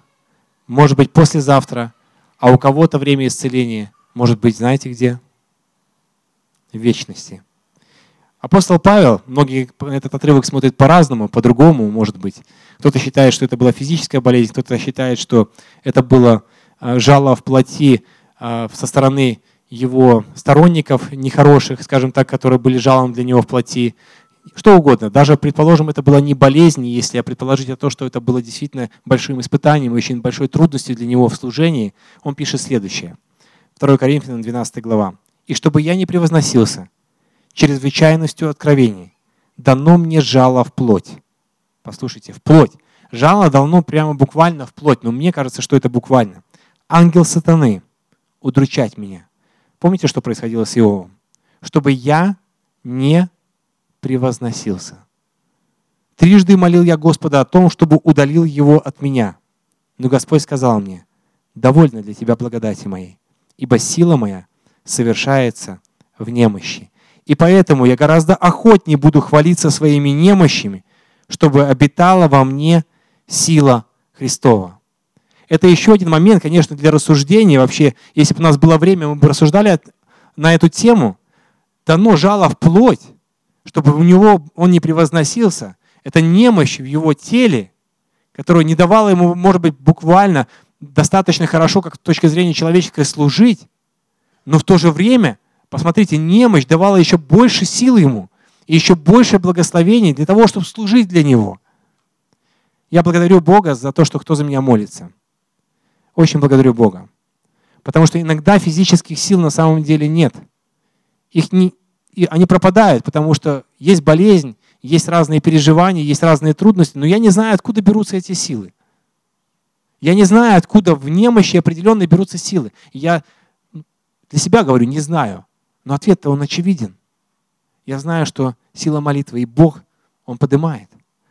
может быть послезавтра, а у кого-то время исцеления может быть, знаете где? В вечности. Апостол Павел, многие этот отрывок смотрят по-разному, по-другому, может быть. Кто-то считает, что это была физическая болезнь, кто-то считает, что это было а, жало в плоти а, со стороны его сторонников нехороших, скажем так, которые были жалом для него в плоти, что угодно. Даже, предположим, это была не болезнь, если предположить то, что это было действительно большим испытанием очень большой трудностью для него в служении, он пишет следующее. 2 Коринфянам 12 глава. «И чтобы я не превозносился чрезвычайностью откровений, дано мне жало в плоть». Послушайте, в плоть. Жало дано прямо буквально в плоть, но мне кажется, что это буквально. Ангел сатаны – удручать меня. Помните, что происходило с Иовом? Чтобы я не превозносился. Трижды молил я Господа о том, чтобы удалил его от меня. Но Господь сказал мне, довольно для тебя благодати моей, ибо сила моя совершается в немощи. И поэтому я гораздо охотнее буду хвалиться своими немощами, чтобы обитала во мне сила Христова. Это еще один момент, конечно, для рассуждения. Вообще, если бы у нас было время, мы бы рассуждали на эту тему. Дано жало в плоть, чтобы у него он не превозносился. Это немощь в его теле, которая не давала ему, может быть, буквально достаточно хорошо, как с точки зрения человеческой, служить. Но в то же время, посмотрите, немощь давала еще больше сил ему и еще больше благословений для того, чтобы служить для него. Я благодарю Бога за то, что кто за меня молится. Очень благодарю Бога. Потому что иногда физических сил на самом деле нет. Их не, и они пропадают, потому что есть болезнь, есть разные переживания, есть разные трудности, но я не знаю, откуда берутся эти силы. Я не знаю, откуда в немощи определенные берутся силы. Я для себя говорю, не знаю. Но ответ-то он очевиден. Я знаю, что сила молитвы и Бог, Он поднимает,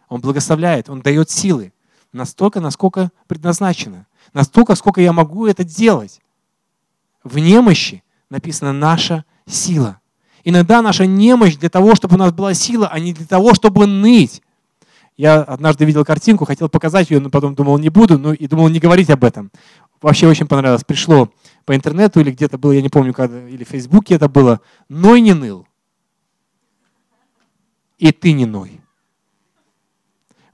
Он благословляет, Он дает силы настолько, насколько предназначено настолько, сколько я могу это делать. В немощи написана наша сила. Иногда наша немощь для того, чтобы у нас была сила, а не для того, чтобы ныть. Я однажды видел картинку, хотел показать ее, но потом думал, не буду, ну и думал не говорить об этом. Вообще очень понравилось. Пришло по интернету или где-то было, я не помню, когда, или в Фейсбуке это было. Ной не ныл. И ты не ной.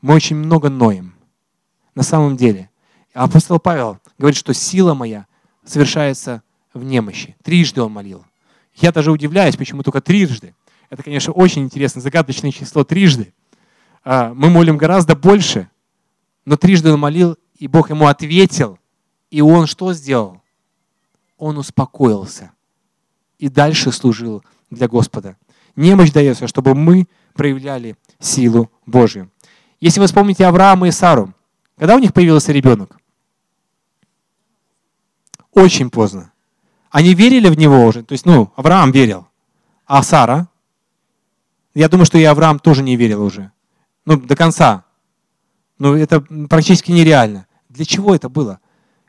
Мы очень много ноем. на самом деле. Апостол Павел говорит, что сила моя совершается в немощи. Трижды он молил. Я даже удивляюсь, почему только трижды. Это, конечно, очень интересно, загадочное число трижды. А, мы молим гораздо больше, но трижды он молил, и Бог ему ответил. И он что сделал? Он успокоился и дальше служил для Господа. Немощь дается, чтобы мы проявляли силу Божию. Если вы вспомните Авраама и Сару, когда у них появился ребенок? Очень поздно. Они верили в него уже. То есть, ну, Авраам верил. А Сара? Я думаю, что и Авраам тоже не верил уже. Ну, до конца. Ну, это практически нереально. Для чего это было?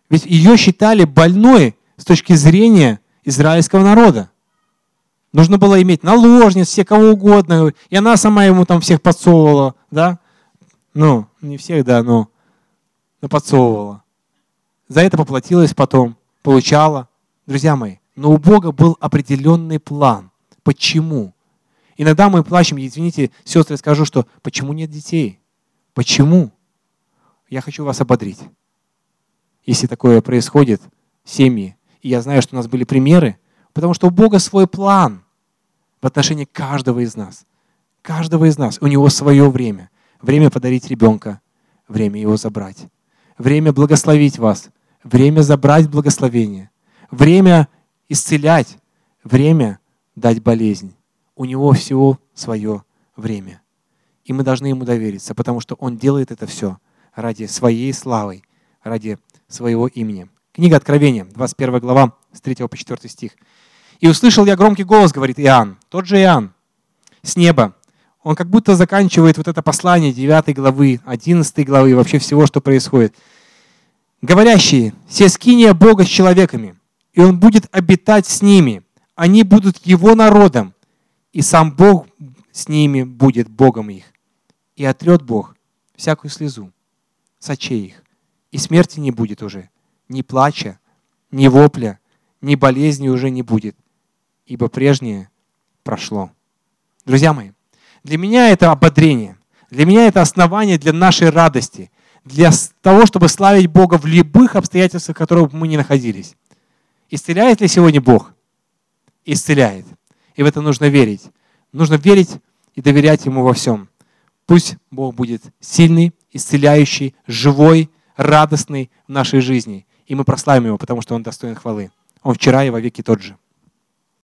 Ведь ее считали больной с точки зрения израильского народа. Нужно было иметь наложниц, все кого угодно. И она сама ему там всех подсовывала, да? Ну, не всех, да, но, но подсовывала. За это поплатилась потом, получала. Друзья мои, но у Бога был определенный план. Почему? Иногда мы плачем, извините, сестры, скажу, что почему нет детей? Почему? Я хочу вас ободрить. Если такое происходит в семье, и я знаю, что у нас были примеры, потому что у Бога свой план в отношении каждого из нас. Каждого из нас. У него свое время. Время подарить ребенка, время его забрать. Время благословить вас, время забрать благословение. Время исцелять, время дать болезнь. У него всего свое время. И мы должны ему довериться, потому что он делает это все ради своей славы, ради своего имени. Книга Откровения, 21 глава, с 3 по 4 стих. «И услышал я громкий голос, — говорит Иоанн, тот же Иоанн, с неба. Он как будто заканчивает вот это послание 9 главы, 11 главы, вообще всего, что происходит. Говорящие, все скиния Бога с человеками, и Он будет обитать с ними. Они будут Его народом, и сам Бог с ними будет Богом их. И отрет Бог всякую слезу с очей их, и смерти не будет уже, ни плача, ни вопля, ни болезни уже не будет, ибо прежнее прошло. Друзья мои, для меня это ободрение, для меня это основание для нашей радости, для того, чтобы славить Бога в любых обстоятельствах, в которых мы не находились. Исцеляет ли сегодня Бог? Исцеляет. И в это нужно верить. Нужно верить и доверять Ему во всем. Пусть Бог будет сильный, исцеляющий, живой, радостный в нашей жизни. И мы прославим Его, потому что Он достоин хвалы. Он вчера и во веки тот же.